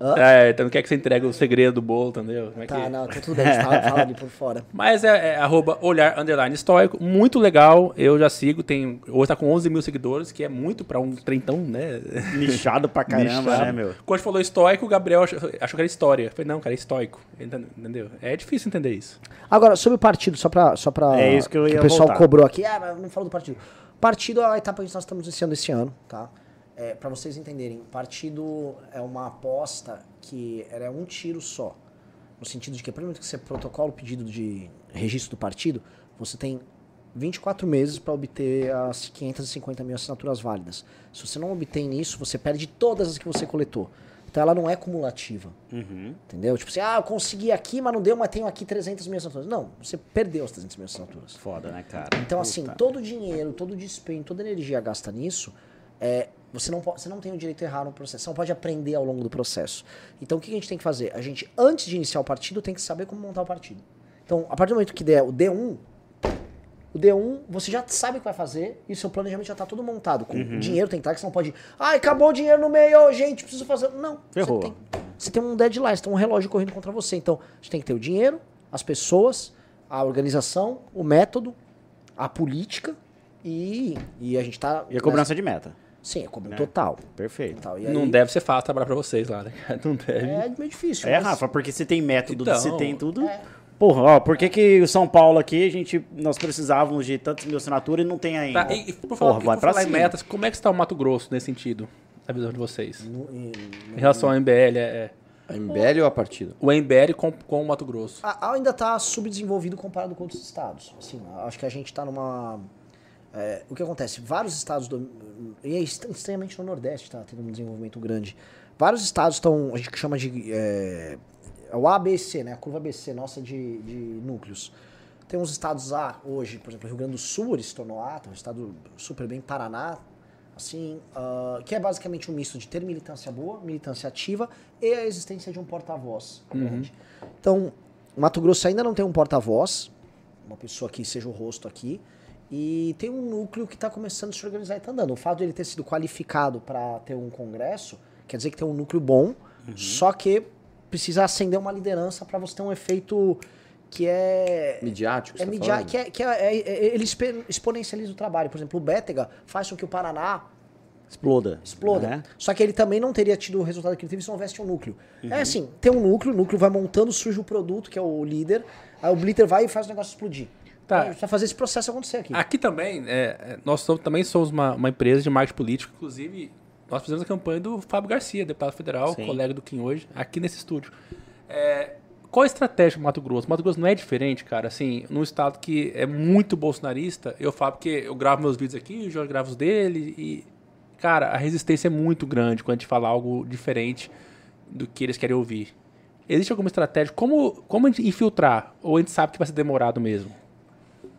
Hã? É, então não quer que você entregue o segredo do bolo, entendeu? Como é que Tá, é? não, tá tudo bem, a gente fala, fala ali por fora. Mas é, é arroba olhar underline estoico, muito legal, eu já sigo, tem, hoje tá com 11 mil seguidores, que é muito pra um trentão, né? Nichado pra caramba, Nichado. né, meu? Quando falou estoico, o Gabriel achou, achou que era história. Eu falei, não, cara, é estoico, entendeu? É difícil entender isso. Agora, sobre o partido, só pra. Só pra É isso que eu ia o pessoal voltar. cobrou aqui. Ah, mas não falou do partido. Partido é a etapa que nós estamos iniciando esse ano, tá? É, pra vocês entenderem, partido é uma aposta que era um tiro só. No sentido de que, do momento que você protocola o pedido de registro do partido, você tem 24 meses para obter as 550 mil assinaturas válidas. Se você não obtém isso, você perde todas as que você coletou. Então ela não é cumulativa. Uhum. Entendeu? Tipo assim, ah, eu consegui aqui, mas não deu, mas tenho aqui 300 mil assinaturas. Não, você perdeu as 300 mil assinaturas. Foda, né, cara? Então, assim, Puta. todo o dinheiro, todo o despenho, toda a energia gasta nisso, é, você, não pode, você não tem o direito de errar no processo. Você não pode aprender ao longo do processo. Então, o que a gente tem que fazer? A gente, antes de iniciar o partido, tem que saber como montar o partido. Então, a partir do momento que der o D1, o D1, você já sabe o que vai fazer e o seu planejamento já está todo montado. Com Uhum. dinheiro tem que estar, que você não pode. Ai, acabou o dinheiro no meio, gente, preciso fazer. Não. Ferrou. Você tem, você tem um deadline, você tem um relógio correndo contra você. Então, a gente tem que ter o dinheiro, as pessoas, a organização, o método, a política e, e a gente tá. E a cobrança de meta. Sim, é cobro Né? total. Perfeito. total. E Não aí- deve ser fácil trabalhar pra vocês lá, né? Não deve. É meio difícil. É, mas- Rafa, porque se tem método, Então, se tem tudo. Porra, ó, por que que o São Paulo aqui, a gente, nós precisávamos de tantas mil assinaturas e não tem ainda? Tá, e, e por falar, Porra, por vai pra falar em cima. metas, como é que está o Mato Grosso nesse sentido? Na visão de vocês? No- em- Em relação ao MBL, é, é, A MBL ou a partida? o MBL com, com o Mato Grosso. A- ainda está subdesenvolvido comparado com outros estados. Assim, acho que a gente está numa. é, o que acontece? Vários estados do. E é extremamente no Nordeste está tendo um desenvolvimento grande. Vários estados estão. A gente chama de. É, o ABC, né? A curva ABC nossa de, de núcleos. Tem uns estados A hoje, por exemplo, Rio Grande do Sul, ele se tornou A, tem um estado super bem, Paraná, assim, ah, que é basicamente um misto de ter militância boa, militância ativa e a existência de um porta-voz grande. Então, Mato Grosso ainda não tem um porta-voz, uma pessoa que seja o rosto aqui, e tem um núcleo que está começando a se organizar e está andando. O fato de ele ter sido qualificado para ter um congresso quer dizer que tem um núcleo bom, só que precisa acender uma liderança para você ter um efeito que é Midiático, é tá falando? que é, que é- é- é- ele expe- exponencializa o trabalho. Por exemplo, o Bétega faz com que o Paraná Exploda. exploda. né? Só que ele também não teria tido o resultado que ele teve se não houvesse um núcleo. É assim, tem um núcleo, o núcleo vai montando, surge o produto, que é o líder, aí o líder vai e faz o negócio explodir. Tá. Pra fazer esse processo acontecer aqui. Aqui também, é, é, nós somos- também somos uma, uma empresa de marketing político, inclusive nós fizemos a campanha do Fábio Garcia, deputado federal, Sim. colega do Kim hoje, aqui nesse estúdio. É, qual a estratégia do Mato Grosso? Mato Grosso não é diferente, cara. Assim, num estado que é muito bolsonarista, eu falo porque eu gravo meus vídeos aqui, o Jorge grava os dele, e, cara, a resistência é muito grande quando a gente fala algo diferente do que eles querem ouvir. Existe alguma estratégia? Como, como a gente infiltrar? Ou a gente sabe que vai ser demorado mesmo?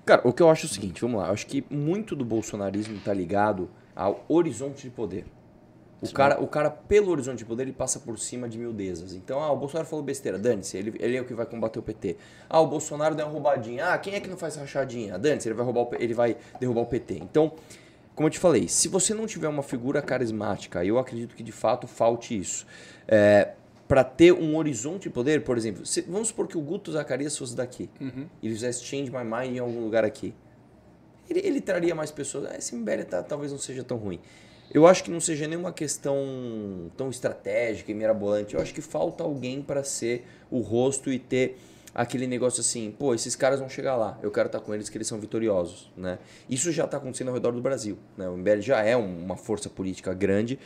Cara, o que eu acho é o seguinte, vamos lá. Eu acho que muito do bolsonarismo tá ligado ao horizonte de poder. O cara, o cara, pelo horizonte de poder, ele passa por cima de miudezas. Então, ah, o Bolsonaro falou besteira, dane-se, ele, ele é o que vai combater o PT. Ah, o Bolsonaro deu uma roubadinha. Ah, quem é que não faz rachadinha? Dane-se, ele vai roubar o, ele vai derrubar o PT. Então, como eu te falei, se você não tiver uma figura carismática, eu acredito que de fato falte isso. É, para ter um horizonte de poder, por exemplo, se- vamos supor que o Guto Zacarias fosse daqui e ele fizesse Change My Mind em algum lugar aqui. Ele, ele traria mais pessoas. Ah, esse MBL tá- talvez não seja tão ruim. Eu acho que não seja nenhuma questão tão estratégica e mirabolante. Eu acho que falta alguém para ser o rosto e ter aquele negócio assim, pô, esses caras vão chegar lá, eu quero estar com eles que eles são vitoriosos, né? Isso já está acontecendo ao redor do Brasil, né? O MBL já é um- uma força política grande,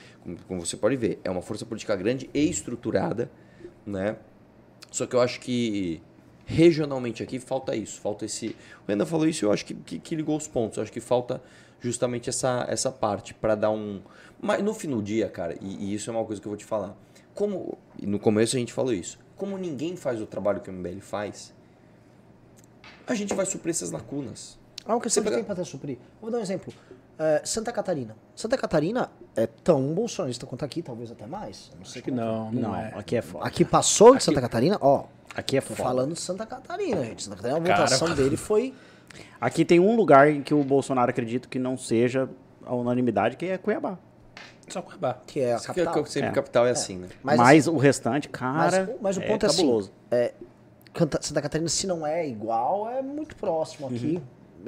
como, você pode ver, é uma força política grande e estruturada, né? Só que eu acho que regionalmente aqui falta isso, falta esse. O Renan falou isso, eu acho que, que, que ligou os pontos. Eu acho que falta justamente essa, essa parte para dar um. Mas no fim do dia, cara, e, e isso é uma coisa que eu vou te falar. Como. E no começo a gente falou isso. Como ninguém faz o trabalho que o MBL faz, a gente vai suprir essas lacunas. É uma questão Você de pega- tempo até suprir. Vou dar um exemplo. É, Santa Catarina. Santa Catarina é tão bolsonarista quanto aqui, talvez até mais. Eu Não sei Acho que quanto. não, não, Não, é. aqui é foda. Aqui passou de Santa Catarina, ó. Aqui é Tô foda. falando de Santa Catarina, gente. Santa Catarina, a Cara. votação dele foi. Aqui tem um lugar em que o Bolsonaro acredita que não seja a unanimidade, que é Cuiabá. Só Cuiabá. que é a Isso que é- capital. sempre É. capital é assim, né? Mas, Mas, o restante, cara, mas, mas o é ponto é, assim, cabuloso. é, Canta- Santa Catarina, se não é igual, é muito próximo aqui. Uhum.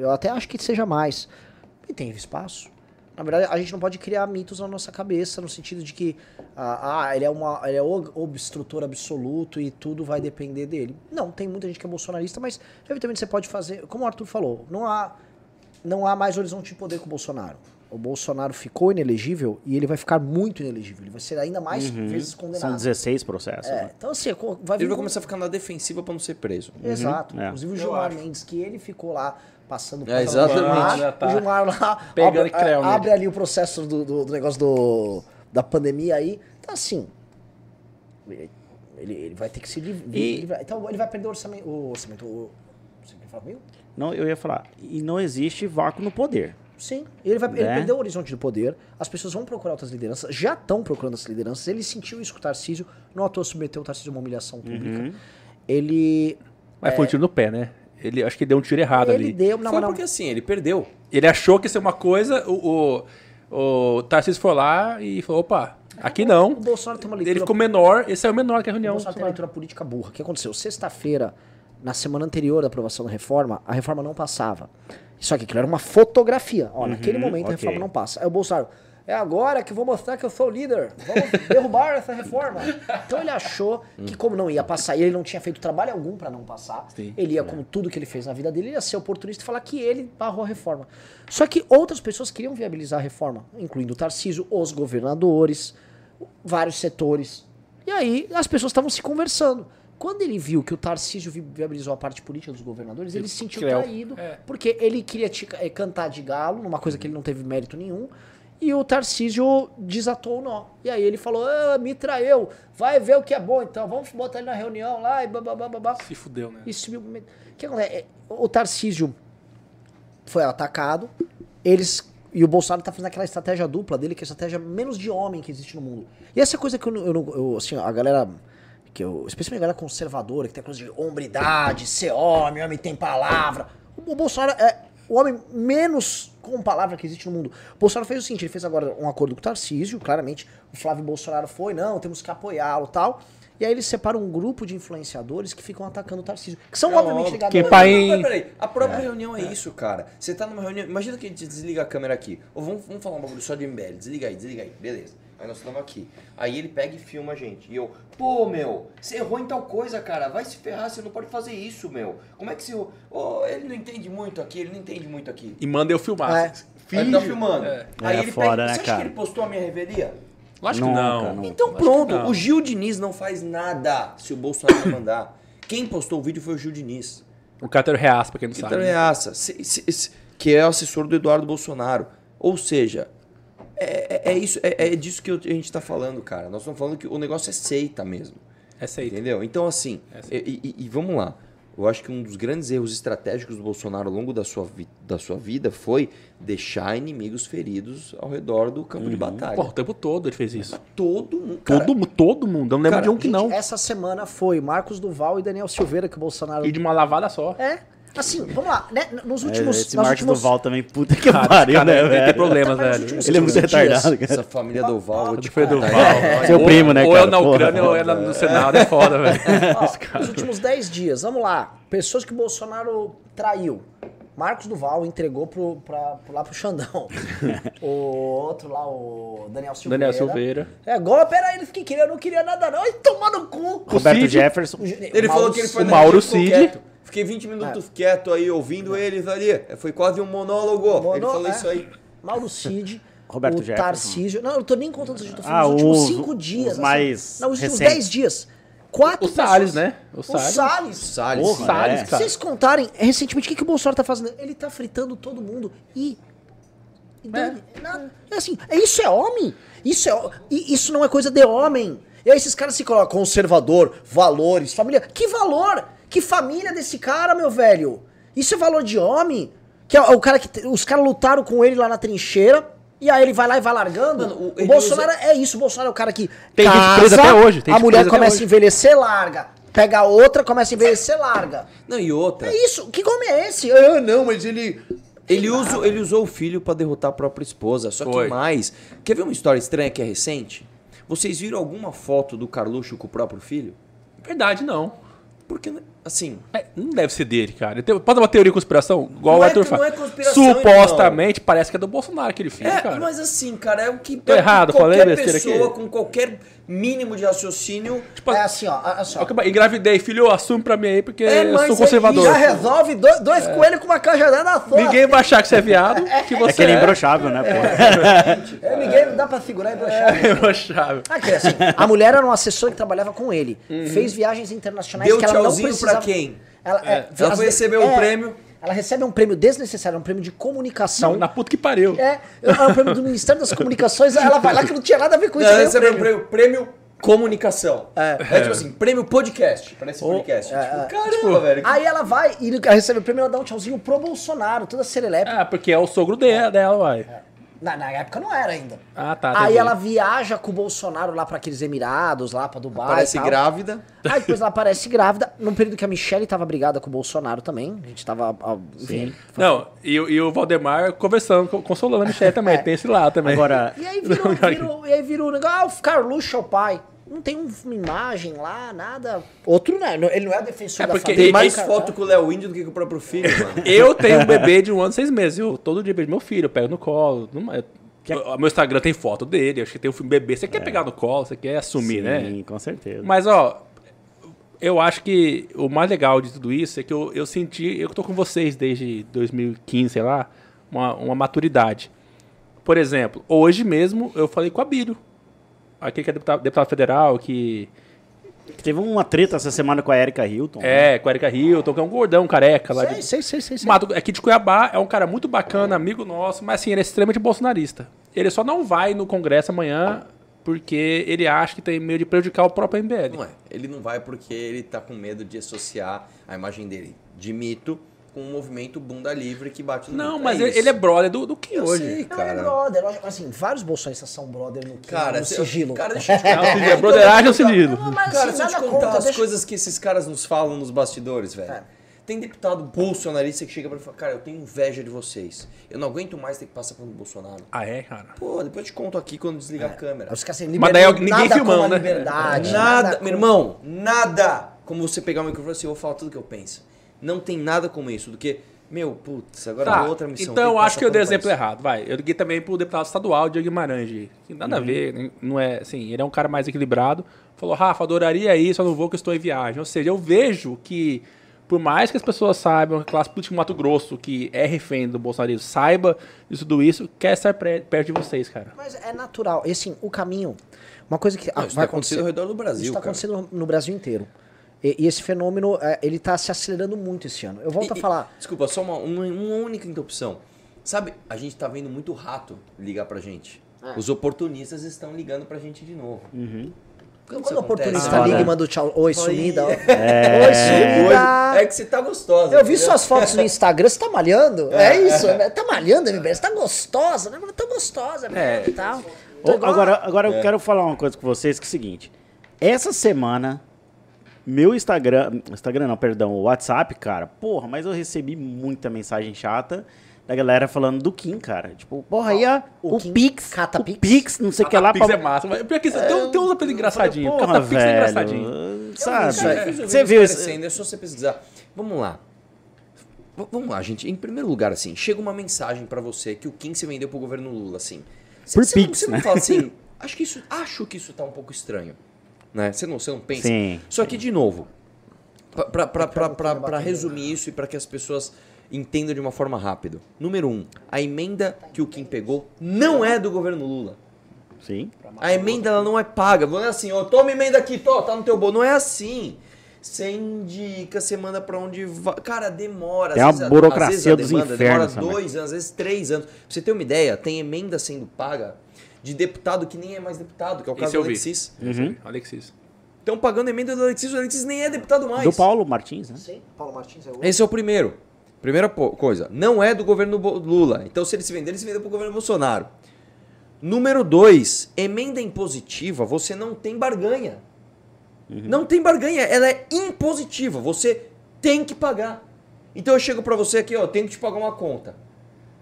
Eu até acho que seja mais. E tem espaço. Na verdade, a gente não pode criar mitos na nossa cabeça, no sentido de que ah, ah, ele é, uma, ele é o obstrutor absoluto e tudo vai depender dele. Não, tem muita gente que é bolsonarista, mas evidentemente você pode fazer, como o Arthur falou, não há, não há mais horizonte de poder com o Bolsonaro. O Bolsonaro ficou inelegível e ele vai ficar muito inelegível. Ele vai ser ainda mais vezes Uhum. São condenado. 16 processos. É, né? então assim, vai vir Ele vai com- começar a ficar na defensiva para não ser preso. Exato. é. Inclusive o Eu Gilmar acho. Mendes, que ele ficou lá passando É, exatamente. Gilmar, Já tá o Gilmar lá pegando abre, creu nele. abre ali o processo do, do- do negócio do, da pandemia aí. Então assim, ele, ele vai ter que se liv- E- livrar. Então ele vai perder o orçamento. O orçamento o, você quer falar comigo? Não, eu ia falar. E não existe vácuo no poder. Sim, ele vai ele Né? perdeu o horizonte do poder, as pessoas vão procurar outras lideranças, já estão procurando essas lideranças, ele sentiu isso com o Tarcísio, não à toa submeteu o Tarcísio a uma humilhação pública. Uhum. Ele, Mas foi um tiro no pé, né? Ele, acho que deu um tiro errado ele ali. deu, não, Foi não, porque assim, ele perdeu. Ele achou que ia ser uma coisa, o, o, o Tarcísio foi lá e falou, opa, aqui o não. Bolsonaro tem uma leitura Ele ficou menor, esse é o menor que a O reunião. Bolsonaro tem uma leitura política burra. O que aconteceu? Sexta-feira, na semana anterior da aprovação da reforma, a reforma não passava. Só que aquilo era uma fotografia. Ó, naquele momento a ok. reforma não passa. Aí o Bolsonaro, é agora que eu vou mostrar que eu sou o líder. Vamos derrubar essa reforma. Então ele achou que como não ia passar, e ele não tinha feito trabalho algum pra não passar, Sim. ele ia, como tudo que ele fez na vida dele, ele ia ser oportunista e falar que ele barrou a reforma. Só que outras pessoas queriam viabilizar a reforma, incluindo o Tarcísio, os governadores, vários setores. E aí as pessoas estavam se conversando. Quando ele viu que o Tarcísio vi- viabilizou a parte política dos governadores, ele se sentiu creu. traído, É. porque ele queria te- eh, cantar de galo, numa coisa que ele não teve mérito nenhum, e o Tarcísio desatou o nó. E aí ele falou, ah, me traiu, vai ver o que é bom então, vamos botar ele na reunião lá e babá. Se fudeu, né? Isso me... O que acontece? É, O Tarcísio foi atacado, eles... E o Bolsonaro tá fazendo aquela estratégia dupla dele, que é a estratégia menos de homem que existe no mundo. E essa coisa que eu, não- eu, eu, assim, a galera... Que eu, especialmente a galera conservadora, que tem coisa de hombridade, ser homem, homem tem palavra. O, o Bolsonaro é o homem menos com palavra que existe no mundo. O Bolsonaro fez o seguinte, ele fez agora um acordo com o Tarcísio, claramente. O Flávio Bolsonaro foi, não, temos que apoiá-lo e tal. E aí ele separa um grupo de influenciadores que ficam atacando o Tarcísio. Que são, É obviamente, ligados Que pai- Não, mas peraí, a própria reunião é isso, cara. Você tá numa reunião. Imagina que a gente desliga a câmera aqui. Ou vamos, vamos falar um bagulho só de MBL. Desliga aí, desliga aí. Beleza. Aí nós estamos aqui. Aí ele pega e filma a gente. E eu, pô, meu, você errou em tal coisa, cara. Vai se ferrar, você não pode fazer isso, meu. Como é que você. Ô, ele não entende muito aqui, ele não entende muito aqui. E manda eu filmar. É. Aí ele tá filmando. É. Aí É ele foda, pega. né, Você acha cara? que ele postou a minha revelia? Lógico que não. nunca. Então Lógico pronto, não. o Gil Diniz não faz nada se o Bolsonaro não mandar. Quem postou o vídeo foi o Gil Diniz. O Cáter Reaça, pra quem não Vitor sabe. Reaça, se- se- se- que é o assessor do Eduardo Bolsonaro. Ou seja, é, é- é isso, é, é disso que a gente tá falando, cara. Nós estamos falando que o negócio é seita mesmo. Essa aí. Entendeu? Então, assim, Essa. e, e- e vamos lá. Eu acho que um dos grandes erros estratégicos do Bolsonaro ao longo da sua, da sua vida foi deixar inimigos feridos ao redor do campo de batalha. Pô, o tempo todo ele fez isso. Todo mundo. cara, Todo, todo mundo. Eu não lembro Cara, de um que Gente, não. Essa semana foi Marcos Duval e Daniel Silveira que o Bolsonaro. E de uma lavada só. É. Assim, vamos lá, né? Nos É, últimos. esse Marcos últimos... Duval também, puta que Cara, pariu, cara né, tem- tem velho? problemas, Mas nos velho. últimos Ele é muito 15 dias, retardado, cara. Essa família do Val, eu vou te Foi do contar, Val. hein? Seu primo, né, Ou cara? é na Porra. Ucrânia ou é na- no Senado. É foda, velho. Ó, nos últimos 10 dias, vamos lá. Pessoas que o Bolsonaro traiu. Marcos Duval entregou pro, pra, pro- lá pro Xandão. o outro lá, o Daniel Silveira. Daniel Silveira. É, golpe era ele que queria, eu não queria nada não. E tomar no cu. Roberto Cid. Jefferson. Ele falou que ele foi o Mauro Cid. Fiquei 20 minutos quieto aí ouvindo eles ali. Foi quase um monólogo. ele falou é. isso aí. Mauro Cid. Roberto o Jefferson. Tarcísio. Não, eu tô nem contando isso, eu tô Ah, falando últimos os- 5 dias. os mais Não, os últimos recentes. 10 dias. Quatro O Salles, pessoas- né? O O Salles. Salles. Salles. Porra, Salles, é. cara. vocês contarem, recentemente, o que, que o Bolsonaro tá fazendo? Ele tá fritando todo mundo e. e dane- nada. É assim, é- isso é homem? Isso, é, isso não é coisa de homem. E aí esses caras se colocam conservador, valores, família. Que valor? Que família desse cara, meu velho? Isso é valor de homem? Que é o cara que. Os caras lutaram com ele lá na trincheira. E aí ele vai lá e vai largando. Mano, o- o, Bolsonaro é isso. O Bolsonaro é o cara que. Tem gente casa, presa até hoje, tem a gente mulher presa até começa hoje. a envelhecer, larga. Pega a outra, começa a envelhecer, larga. Não, e outra. É isso. Que homem é esse? Ah, não, mas ele. Ele, usa, ele usou o filho pra derrotar a própria esposa. Só que Foi. mais. Quer ver uma história estranha que é recente? Vocês viram alguma foto do Carluxo com o próprio filho? Verdade, não. Porque, assim. É, não deve ser dele, cara. Tem- Pode ter uma teoria de conspiração? Igual Não o é Arthur não fala. é conspiração, Supostamente parece que é do Bolsonaro aquele filho, É, cara. mas assim, cara, é o que. É errado, falei qualquer besteira pessoa aqui? com qualquer mínimo de raciocínio. Tipo, É assim, ó. só. ó, Engravidei, filho, assume pra mim aí, porque É, eu sou é conservador. Já resolve dois, dois coelhos com uma cajadada só. Ninguém vai achar que você é viado, que É você aquele é. imbrochável, né, pô? É, ninguém dá pra segurar broxar. É imbrochável. Ah, que assim, a mulher era uma assessora que trabalhava com ele. Fez viagens internacionais Deu que ela não tchauzinho precisava... pra quem? Ela, é, Ela foi receber um prêmio. Ela recebe um prêmio desnecessário, um prêmio de comunicação. Na puta que pariu. É, é um prêmio do Ministério das Comunicações, ela vai lá que não tinha nada a ver com isso. Ela recebeu um prêmio. prêmio, prêmio comunicação. É. tipo assim, prêmio podcast. Parece podcast. é, tipo, é. caramba, velho. Aí ela vai e recebe o prêmio, ela dá um tchauzinho pro Bolsonaro, toda serelepe. Ah, porque é o sogro dela, dela vai. Na, na época não era ainda. Ah, tá. Aí ela viaja com o Bolsonaro lá pra aqueles Emirados, lá pra Dubai. Parece e tal. grávida. Aí depois ela aparece grávida, num período que a Michelle tava brigada com o Bolsonaro também. A gente tava. Enfim. Não, e, o- e o Valdemar conversando, co- consolando a Michelle também. Tem esse lado também. Agora, E aí virou, virou, e aí virou o negócio. Ah, o Carluxo é o pai. Não tem um- uma imagem lá, nada. Outro, né? Ele não é defensor É da porque família. Tem mais cara, foto né? com o Léo Índio do que com o próprio filho, mano. Eu tenho um bebê de um ano e seis meses. Eu todo dia vejo meu filho, eu pego no colo. Não, é- é- O meu Instagram tem foto dele, acho que tem um filme bebê. Você quer pegar no colo, você quer assumir, né? Sim, com certeza. Mas, ó, eu acho que o mais legal de tudo isso é que eu, eu senti, eu tô com vocês desde 2015, sei lá, uma, uma maturidade. Por exemplo, hoje mesmo eu falei com a Bílio, aquele que é deputado, deputado federal, que Teve uma treta essa semana com a Erika Hilton. é com a Erika Hilton, que é um gordão careca lá Sei, de sei, sei, sei. sei. Mato, aqui de Cuiabá, é um cara muito bacana, amigo nosso, mas assim, ele é extremamente bolsonarista. Ele só não vai no Congresso amanhã porque ele acha que tem medo de prejudicar o próprio MBL. Não é. Ele não vai porque ele tá com medo de associar a imagem dele de mito com um movimento bunda livre que bate no Não, mas é ele, ele é brother do, do Kim Eu hoje. sei, Não, ele é cara. brother. lógico, Assim, vários bolsonistas são brother no, que, Cara, no se- sigilo. Cara, deixa eu te contar. sigilo, é ou sigilo? Não, mas Cara, assim, se eu te nada contar as deixa- coisas que esses caras nos falam nos bastidores, velho. É. Tem deputado bolsonarista que chega pra mim e fala, cara, eu tenho inveja de vocês. Eu não aguento mais ter que passar pelo Bolsonaro. Ah, é, cara? Pô, depois eu te conto aqui quando desligar a câmera. Os caras Mas daí ninguém nada filmando, né? liberdade. Nada, como- meu irmão, nada como você pegar o microfone assim, eu vou falar tudo que eu penso. Não tem nada como isso, do que, meu, putz, agora Tá, outra missão. então eu acho que eu dei exemplo país. errado. Vai, eu liguei também pro deputado estadual, Diego Guimarães. Que nada a ver, não é assim, ele é um cara mais equilibrado. Falou, Rafa, adoraria ir, só não vou que eu estou em viagem. Ou seja, eu vejo que, por mais que as pessoas saibam, a classe política do Mato Grosso, que é refém do bolsonarismo, saiba de tudo isso, quer estar perto de vocês, cara. Mas é natural. E assim, o caminho. Uma coisa que ah, Não, isso vai tá acontecendo acontecer. ao redor do Brasil, Isso está acontecendo no Brasil inteiro. E, e esse fenômeno, é, ele tá se acelerando muito esse ano. Eu volto E- a e- falar. Desculpa, só uma, uma, uma única interrupção. Sabe, a gente tá vendo muito rato ligar pra gente. É. Os oportunistas estão ligando pra gente de novo. Quando isso o oportunista liga e manda o tchau. Oi, sumida. É. Oi, sumida. É que você tá gostosa. Eu vi entendeu? suas fotos no Instagram, você tá malhando? É, isso, né? tá malhando, MBL? Você tá gostosa, né? Tá gostosa, né? É. E tal. Ô, agora agora eu quero falar uma coisa com vocês, que é o seguinte. Essa semana, meu Instagram... Instagram não, perdão, o WhatsApp, cara. Porra, mas eu recebi muita mensagem chata da galera falando do Kim, cara. Tipo, porra, aí a, O o, Kim Pix, cata o Pix? Pix, não sei o que lá. Pix pra- é massa. Mas pior que isso, tem, tem uns apelidos engraçadinhos. Porra, Catapix é velho, engraçadinho. Sabe? Você viu isso? É só você pesquisar. Vamos lá. V- vamos lá, gente. Em primeiro lugar, assim, chega uma mensagem pra você que o Kim se vendeu pro governo Lula, assim. Você, Por não, Pix, você não né? fala assim, acho que isso, acho que isso tá um pouco estranho. Né? Você não, você não pensa? Sim. Só que, de novo, pra resumir isso e pra que as pessoas entendam de uma forma rápida. Número um, a emenda que o Kim pegou não é do governo Lula. Sim. A emenda ela não é paga. Não é assim, ó, toma emenda aqui, tô, tá no teu bolso. Não é assim. Você indica, você manda pra onde vai. Cara, demora. É Às uma vezes a- burocracia às vezes a dos demanda infernos, Demora dois anos, às vezes três anos. Pra você ter uma ideia, tem emenda sendo paga de deputado que nem é mais deputado, que é o caso do. Alexis. Vi. Alexis. Estão pagando emenda do Alexis, o Alexis nem é deputado mais. Do Paulo Martins, né? Sim, Paulo Martins é o Esse é o primeiro. Primeira coisa. Não é do governo Lula. Então, se ele se vender, ele se vendeu pro governo Bolsonaro. Número dois. Emenda impositiva, você não tem barganha. Não tem barganha. Ela é impositiva. Você tem que pagar. Então, eu chego pra você aqui, ó, eu tenho que te pagar uma conta.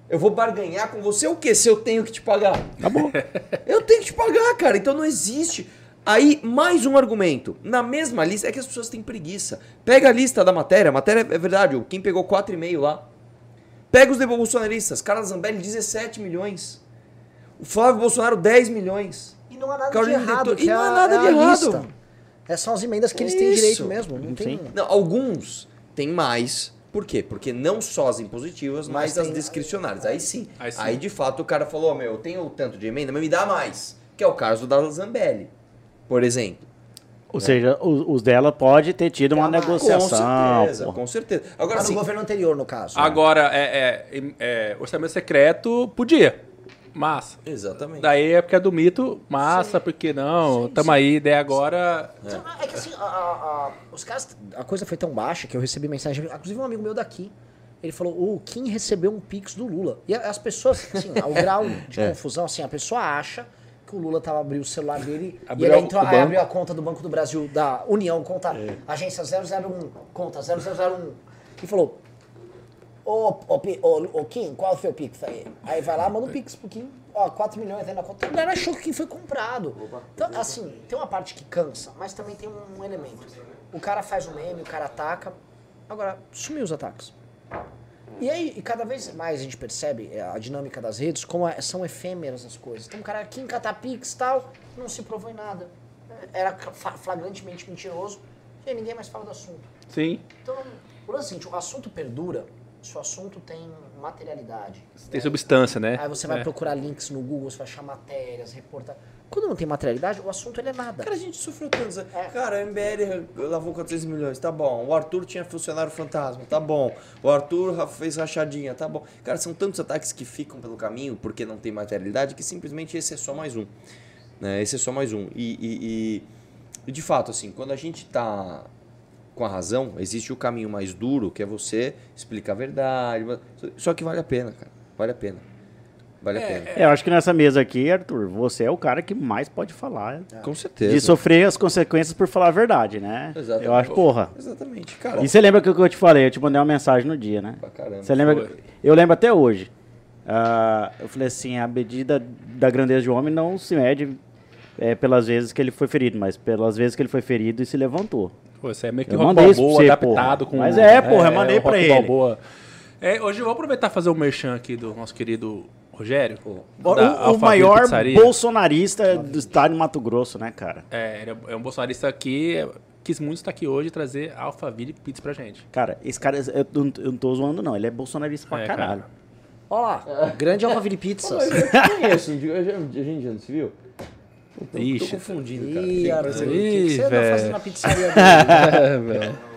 Eu vou barganhar com você o quê? Se eu tenho que te pagar? Acabou. Eu tenho que te pagar, cara. Então não existe. Aí, mais um argumento. Na mesma lista, é que as pessoas têm preguiça. Pega a lista da matéria. A matéria é verdade. Quem pegou 4,5 lá. Pega os bolsonaristas. Carla Zambelli, 17 milhões. O Flávio Bolsonaro, 10 milhões. E não há nada Carolina de errado, e não é há a- nada é de errado. lista. É só as emendas que eles têm Isso. direito mesmo. Não tem... Sim. Não, alguns têm mais. Por quê? Porque não só as impositivas, mas, Mas as discricionárias. Aí sim. Aí Aí, sim. de fato o cara falou: "Ó, meu, eu tenho tanto de emenda, mas me dá mais. Que é o caso da Zambelli, por exemplo. Ou seja, os, os dela pode ter tido uma mas- Com negociação. certeza, porra. com certeza. Agora Mas no sim. governo anterior, no caso. Agora, é, é, é, orçamento secreto, podia. Massa. Exatamente. Daí é porque é do mito, massa, porque não, tamo aí, daí agora. Então, É que assim, a- a- a- os caras. A coisa foi tão baixa que eu recebi mensagem. Inclusive, um amigo meu daqui. Ele falou: o Kim recebeu um pix do Lula. E as pessoas, assim, o grau de É. confusão, assim, a pessoa acha que o Lula tava abrindo o celular dele Abriu e ele entrou, aí abriu a conta do Banco do Brasil, da União, conta É. agência 001, conta 0001. E falou: Ô, ô, ô, ô, Kim, qual foi o Pix aí? Aí vai lá, manda um Pix pro Kim. Ó, 4 milhões aí na conta. O cara achou que o Kim foi comprado. Então, assim, tem uma parte que cansa, mas também tem um, elemento. O cara faz o meme, o cara ataca. Agora, sumiu os ataques. E aí, e cada vez mais a gente percebe é, a dinâmica das redes, como é- são efêmeras as coisas. Tem um cara aqui em Catapix e tal, não se provou em nada. Era flagrantemente mentiroso, e aí ninguém mais fala do assunto. Sim. Então, o lance é o seguinte, o assunto perdura se o assunto tem materialidade. Tem substância, né? Aí você vai É. procurar links no Google, você vai achar matérias, reportagens. Quando não tem materialidade, o assunto ele é nada. Cara, a gente sofreu tantos. É. Cara, a MBL lavou 400 milhões, tá bom. O Arthur tinha funcionário fantasma, tá bom. O Arthur fez rachadinha, tá bom. Cara, são tantos ataques que ficam pelo caminho porque não tem materialidade que simplesmente esse é só mais um. Né? Esse é só mais um. E, e- e- e, de fato, assim, quando a gente tá com a razão, existe o caminho mais duro, que é você explicar a verdade. mas- Só que vale a pena, cara. Vale a pena. Vale a pena. É, eu acho que nessa mesa aqui, Arthur, você é o cara que mais pode falar Com certeza. de sofrer as consequências por falar a verdade, né? Exatamente. Eu acho, porra. Exatamente, cara. E você lembra que eu te falei? Eu te mandei uma mensagem no dia, né? Pra caramba. Você lembra? Foi. Eu lembro até hoje. Ah, eu falei assim, a medida da grandeza de um homem não se mede é, pelas vezes que ele foi ferido, mas pelas vezes que ele foi ferido e se levantou. Pô, isso é meio que Eu rock balboa você, adaptado porra. com... Mas é, porra, eu mandei o pra ele. balboa. É, hoje eu vou aproveitar e fazer o merchan aqui do nosso querido Rogério. O, da o Alphaville maior Pizzaria. bolsonarista do estado de Mato Grosso, né, cara? É, ele é um bolsonarista que é, quis muito estar aqui hoje e trazer Alphaville Pizza pra gente. Cara, esse cara, eu não, eu não tô zoando, não. Ele é bolsonarista pra É, caralho. Olha lá, grande Alphaville Pizzas. Eu conheço, a gente já não se viu? Tô, Ixi. tô confundindo, cara. Ih, Arthur, o que, que você anda fazendo na pizzaria dele? É, velho.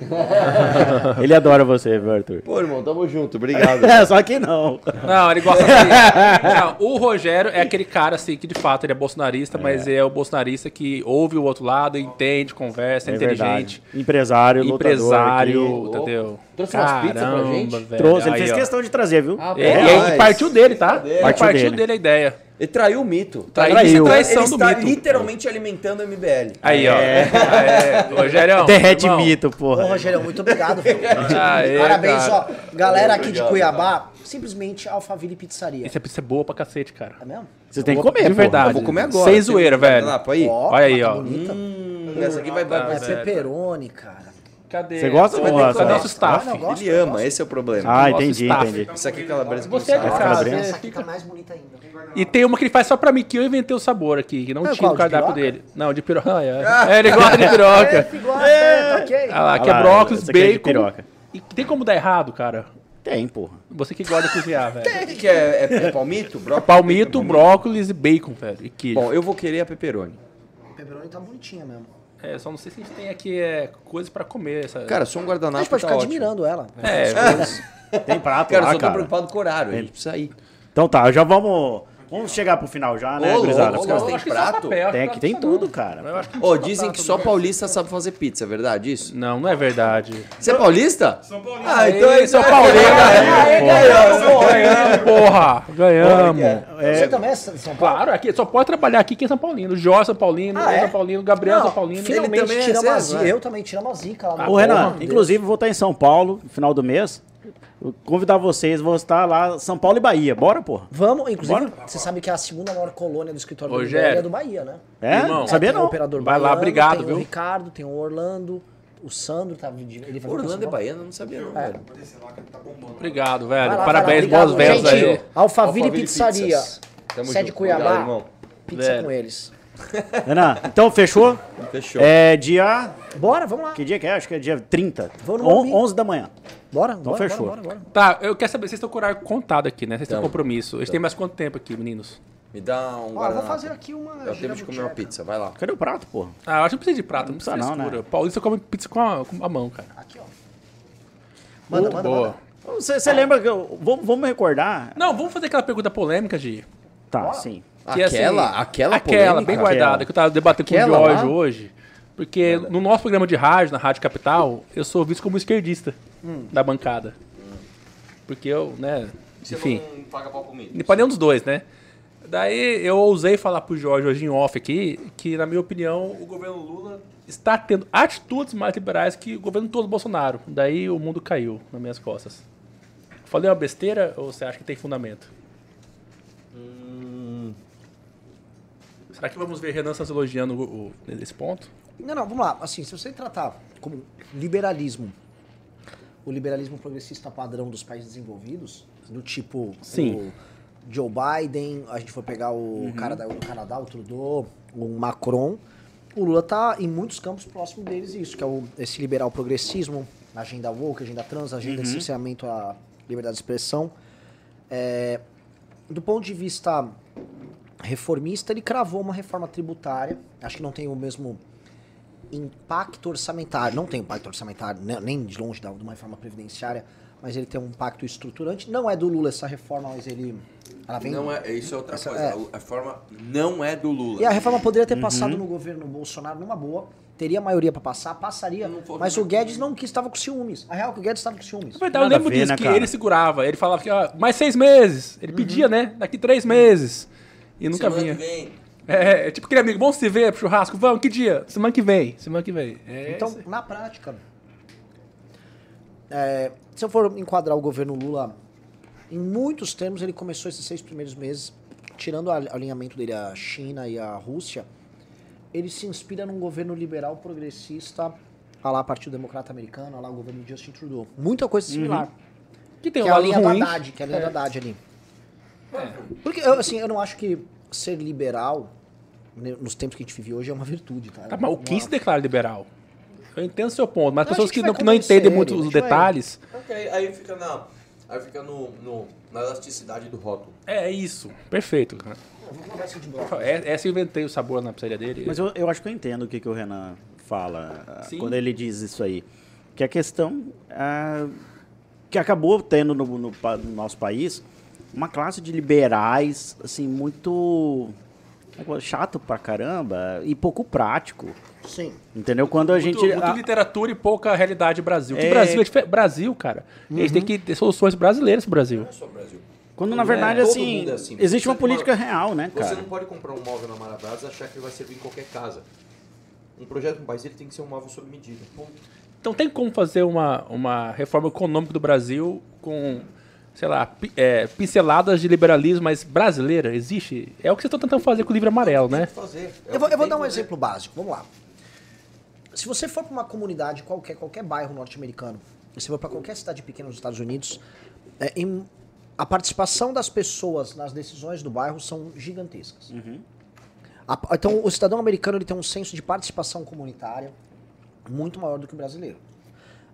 Ele adora você, viu, Arthur? Pô, irmão, tamo junto, obrigado. É, só que não. Não, ele gosta assim. Não, o Rogério é aquele cara assim que de fato ele é bolsonarista, mas é o bolsonarista que ouve o outro lado, entende, conversa, é, É inteligente. verdade. Empresário, Empresário, lutador aqui. entendeu? Trouxe umas pizzas pra gente? velho. Trouxe, ele Aí, fez ó. questão de trazer, viu? Ah, E, e aí partiu dele, tá? Partiu, Partiu dele. dele. a ideia. Ele traiu o mito. Traiu. Traiu. Traição ele está mito. literalmente alimentando o MBL. Aí, ó. É, Rogério. Derrete irmão, mito, Ô, porra. Rogério, muito obrigado, viu? Aê, Parabéns, cara. ó. Galera aqui de Cuiabá, simplesmente Alphaville Pizzaria. Essa pizza é boa pra cacete, cara. É mesmo? Você tem que comer, de verdade. Eu vou comer agora. Sem zoeira, velho. aí? Ó, Olha aí, tá ó. bonita. Hum, essa aqui vai vai É ser. pepperoni, cara. Cadê? Você gosta ou não gosta? o nosso staff? Ah, não, gosto, Ele ama, esse é o problema. Ah, Nosso entendi, staff. entendi. Isso aqui é calabresa Você é que calabresa. Essa aqui tá mais bonita ainda. E tem uma que ele faz só pra mim, que eu inventei o sabor aqui, que não Ah, tinha no de cardápio piroca? dele. Não, de piroca. Ah, é. É, ele gosta de piroca. É, igual, é, tá ok. Ah lá, aqui Ah é brócolis, é de bacon. piroca. E tem como dar errado, cara? Tem, porra. Você que gosta de cozinhar, velho. O que, que é? É, é palmito? Brócolis? Palmito, brócolis e bacon, velho. E queijo. Bom, eu vou querer a pepperoni. O pepperoni tá bonitinha mesmo. É, só não sei se a gente tem aqui é, coisas pra comer. Essa... Cara, só um A guardanapo gente pode tá ficar ótimo. admirando ela. é, Tem prato Cara, eu lá, só tô cara. preocupado com o horário. A gente precisa ir. Então tá, já vamos... Vamos chegar pro final já, né, Ô, gurizada? ô, só prato? Tem que aqui, tem tudo, cara. Ô, dizem que só paulista sabe fazer pizza, é verdade isso? Não, não é verdade. Você é paulista? São Paulista. Ah, então é São Paulino. Aê, ganhamos, Ganhamos, porra. Ganhamos. Você também é São Paulo? Claro, aqui, só pode trabalhar aqui quem é São Paulino. O Jorge é São Paulino, Ah, eu é? São Paulino, o Gabriel é Não, São Paulino. Finalmente também é tira uma zica. Eu também tiro uma zica lá Ô, Renan, inclusive vou estar em São Paulo no final do mês. Convidar vocês, vou estar lá, São Paulo e Bahia. Bora, porra. Vamos, inclusive, Bora. você sabe que a segunda maior colônia do escritório do Rogério. MBL é do Bahia, né? É? Irmão. Não sabia tem o não. operador Vai lá, baiano, obrigado, tem viu? o Ricardo, tem o Orlando, o Sandro, tá, ele vai Orlando é Paulo. baiano, eu não sabia não, velho. Obrigado, Vai velho. lá, Parabéns, vai lá, boas obrigado. vendas Gente, aí. Alphaville, Alphaville Pizzaria, Pizzas. Tamo sede junto. Cuiabá, Obrigado, irmão. pizza Velho. com eles. Renan, então fechou? Fechou. É dia... Bora, vamos lá. Que dia que é? Acho que é dia 30. Vou no On- Morumbi. 11 da manhã. Bora, bora, fechou. bora, bora, bora. Tá, eu quero saber, vocês estão com o horário contado aqui, né? Vocês têm compromisso. Eles têm mais quanto tempo aqui, meninos? Me dá um Ó, eu vou fazer aqui uma É o tempo de comer uma pizza, vai lá. Cadê o prato, porra? Ah, eu acho que não precisa de prato, não precisa Não de precisa não, frescura. Paulista come pizza com a, com a mão, cara. Aqui, ó. Manda, manda, Boa. manda. Você, você lembra que eu... Vamos, vamos recordar? Não, vamos fazer aquela pergunta polêmica, Gi. Tá, sim. Que, assim, Aquela, aquela Aquela, polêmica? bem guardada, que eu tava debatendo com Aquela o Jorge lá? hoje. Porque no nosso programa de rádio, na Rádio Capital, eu sou visto como esquerdista da bancada. Porque eu, né, enfim, não paga pau comigo. não pode nenhum dos dois, né? Daí eu ousei falar pro Jorge hoje em off aqui que, na minha opinião, o governo Lula está tendo atitudes mais liberais que o governo todo Bolsonaro. Daí o mundo caiu nas minhas costas. Falei uma besteira ou você acha que tem fundamento? Será que vamos ver Renan Santos elogiando o, o, nesse ponto? Não, não, vamos lá. Assim, se você tratar como liberalismo o liberalismo progressista padrão dos países desenvolvidos, do tipo Sim. o Joe Biden, a gente for pegar o cara da- do Canadá, o Trudeau, o Macron, o Lula tá em muitos campos próximos deles isso, que é o, esse liberal progressismo, agenda woke, agenda trans, agenda de cerceamento à liberdade de expressão. É, do ponto de vista reformista, ele cravou uma reforma tributária. Acho que não tem o mesmo impacto orçamentário. Não tem impacto orçamentário, né, nem de longe de uma reforma previdenciária, mas ele tem um impacto estruturante. Não é do Lula essa reforma, mas ele. Ela vem. Não é, isso é outra Essa- coisa. é. A, a forma não é do Lula. E a reforma poderia ter passado no governo Bolsonaro numa boa. Teria maioria pra passar, passaria. Mas o Guedes não quis, estava com ciúmes. A real é que o Guedes estava com ciúmes. Na verdade, eu lembro ver, disso, né, que cara? ele segurava. Ele falava que, ó, mais seis meses. Ele pedia, né? Daqui três meses. E nunca Semana vinha. que vem. É, é tipo aquele amigo, vamos se ver pro churrasco? Vamos, que dia? Semana que vem. Semana que vem. É, Então, na prática, é, se eu for enquadrar o governo Lula, em muitos termos, ele começou esses seis primeiros meses, tirando o al- alinhamento dele à China e à Rússia, ele se inspira num governo liberal progressista, a lá Partido Democrata Americano, a lá o governo de Justin Trudeau. Muita coisa similar. que tem que é a linha ruim. da Haddad, que é a linha da Haddad ali. Porque, eu, assim, eu não acho que ser liberal, nos tempos que a gente vive hoje, é uma virtude, tá? Tá, mas o Uma- quem se declara liberal? Eu entendo o seu ponto, mas Eu pessoas que que, vai não, que não entendem muito os vai- detalhes. Ok, aí fica na. Aí fica no, no- na elasticidade do rótulo. É isso. Perfeito, cara. De bloco. É, essa eu inventei o sabor na pizzaria dele. Mas eu, eu acho que eu entendo o que, que o Renan fala Sim. quando ele diz isso aí. Que a questão ah, que acabou tendo no, no no nosso país uma classe de liberais, assim, muito chato pra caramba e pouco prático. Sim. Entendeu? Quando a muito, gente. muito a- literatura e pouca realidade Brasil. Que É. Brasil é dife- Brasil, cara. Eles têm que ter soluções brasileiras pro Brasil. Não é só o Brasil. quando na é, verdade, todo assim, é assim. existe uma Você política pode- real, né, Você cara? não pode comprar um móvel na Marabras e achar que ele vai servir em qualquer casa. Um projeto no país ele tem que ser um móvel sob medida. Ponto. Então tem como fazer uma, uma reforma econômica do Brasil com, sei lá, pi- é, pinceladas de liberalismo, mas brasileira? Existe? É o que vocês estão tentando fazer com o livro amarelo, né? fazer. É Eu vou, eu vou dar um exemplo básico, vamos lá. Se você for para uma comunidade qualquer, qualquer bairro norte-americano, se você for para qualquer cidade pequena nos Estados Unidos, é, em- a participação das pessoas nas decisões do bairro são gigantescas. A- então, o cidadão americano ele tem um senso de participação comunitária muito maior do que o brasileiro.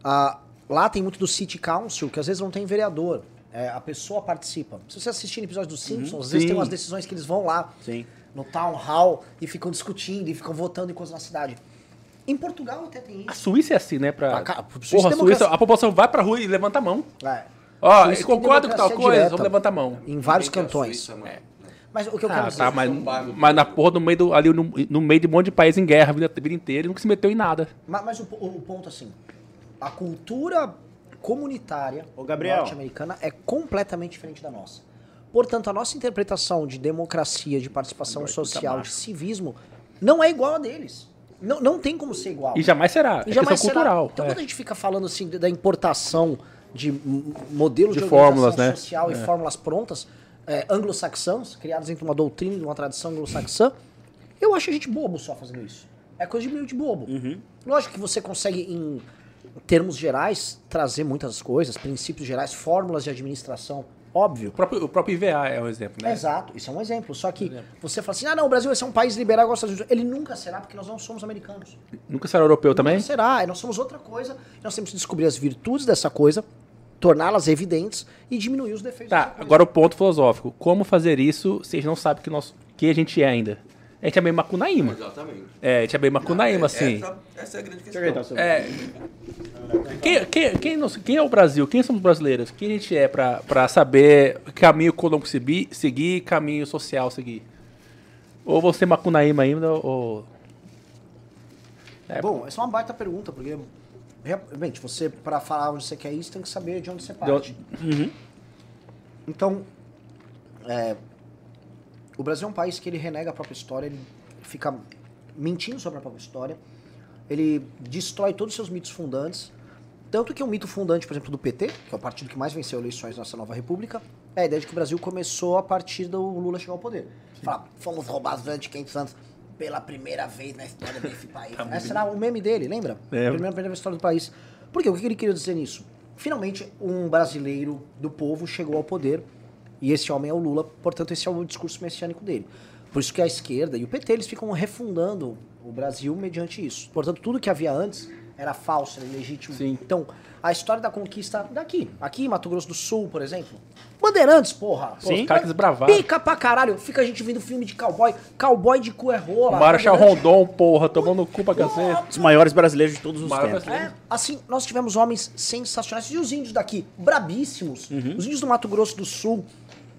Ah, lá tem muito do City Council, que às vezes não tem vereador. É, a pessoa participa. Se você assistir no episódio dos Simpsons, às vezes Sim. tem umas decisões que eles vão lá Sim. no town hall e ficam discutindo e ficam votando em coisas na cidade. Em Portugal até tem A isso. Suíça é assim, né? Pra... A Suíça Porra, a é. Suíça, a população vai pra rua e levanta a mão. É. Ó, tem concordo com tal democracia coisa, direta. vamos levantar a mão. Em vários a cantões. Suíça, mano. Mas o que eu quero Ah, dizer... tá, mas, São Paulo. mas na porra, no meio do, ali no, no meio de um monte de país em guerra a vida, a vida inteira, e nunca se meteu em nada. Ma- Mas, o, o ponto assim, a cultura comunitária norte-americana é completamente diferente da nossa. Portanto, a nossa interpretação de democracia, de participação social, de civismo, não é igual a deles. Não, não tem como ser igual. E jamais será. E é jamais será. cultural. Então, é. quando a gente fica falando assim da importação de modelos De de, fórmulas, né? social e fórmulas prontas, é, anglo-saxãs, criadas entre uma doutrina e uma tradição anglo-saxã, eu acho a gente bobo só fazendo isso. É coisa de meio de bobo. Lógico que você consegue, em termos gerais, trazer muitas coisas, princípios gerais, fórmulas de administração, óbvio. O próprio, o próprio IVA é um exemplo, né? Exato, isso é um exemplo. Só que você fala assim, ah não, o Brasil vai ser um país liberal igual aos Estados Unidos. Ele nunca será, porque nós não somos americanos. Nunca será europeu também? Não será, nós somos outra coisa. Nós temos que descobrir as virtudes dessa coisa, torná-las evidentes e diminuir os defeitos Tá, agora o ponto filosófico. Como fazer isso se a gente não sabe que, nós, que a gente é ainda? A gente é meio macunaíma. Exatamente. É, a gente é meio macunaíma, assim. Essa, essa é a grande questão. Deixa eu ajeitar o seu- É. Quem, quem, quem, nós- quem é o Brasil? Quem somos brasileiros? Quem a gente é pra, pra saber que caminho econômico seguir, seguir caminho social seguir? Ou você macunaíma ainda, ou... É, Bom, essa é uma baita pergunta, porque realmente, você, para falar onde você quer ir, você tem que saber de onde você parte. onde- Então, é, o Brasil é um país que ele renega a própria história, ele fica mentindo sobre a própria história, ele destrói todos os seus mitos fundantes. Tanto que o mito fundante, por exemplo, do PT, que é o partido que mais venceu eleições nessa nova república, é a ideia de que o Brasil começou a partir do Lula chegar ao poder. Fala, fomos roubados durante 500 anos pela primeira vez na história desse país. Esse era o meme dele, lembra? Lembro. Primeira, primeira história do país. Por quê? O que ele queria dizer nisso? finalmente um brasileiro do povo chegou ao poder e esse homem é o Lula, portanto esse é o discurso messiânico dele. Por isso que a esquerda e o PT eles ficam refundando o Brasil mediante isso. Portanto, tudo que havia antes era falso, era ilegítimo. Sim. Então, a história da conquista daqui, aqui em Mato Grosso do Sul, por exemplo. Bandeirantes, porra. Sim. Pô, Os caras que desbravaram. Pica pra caralho. Fica a gente vendo filme de cowboy. Cowboy de cu é rola. Bandeirante- Rondon, porra, tomando o cu pra cacete. Os maiores brasileiros de todos os Maior tempos. É, assim, nós tivemos homens sensacionais. E os índios daqui, brabíssimos. Uhum. Os índios do Mato Grosso do Sul,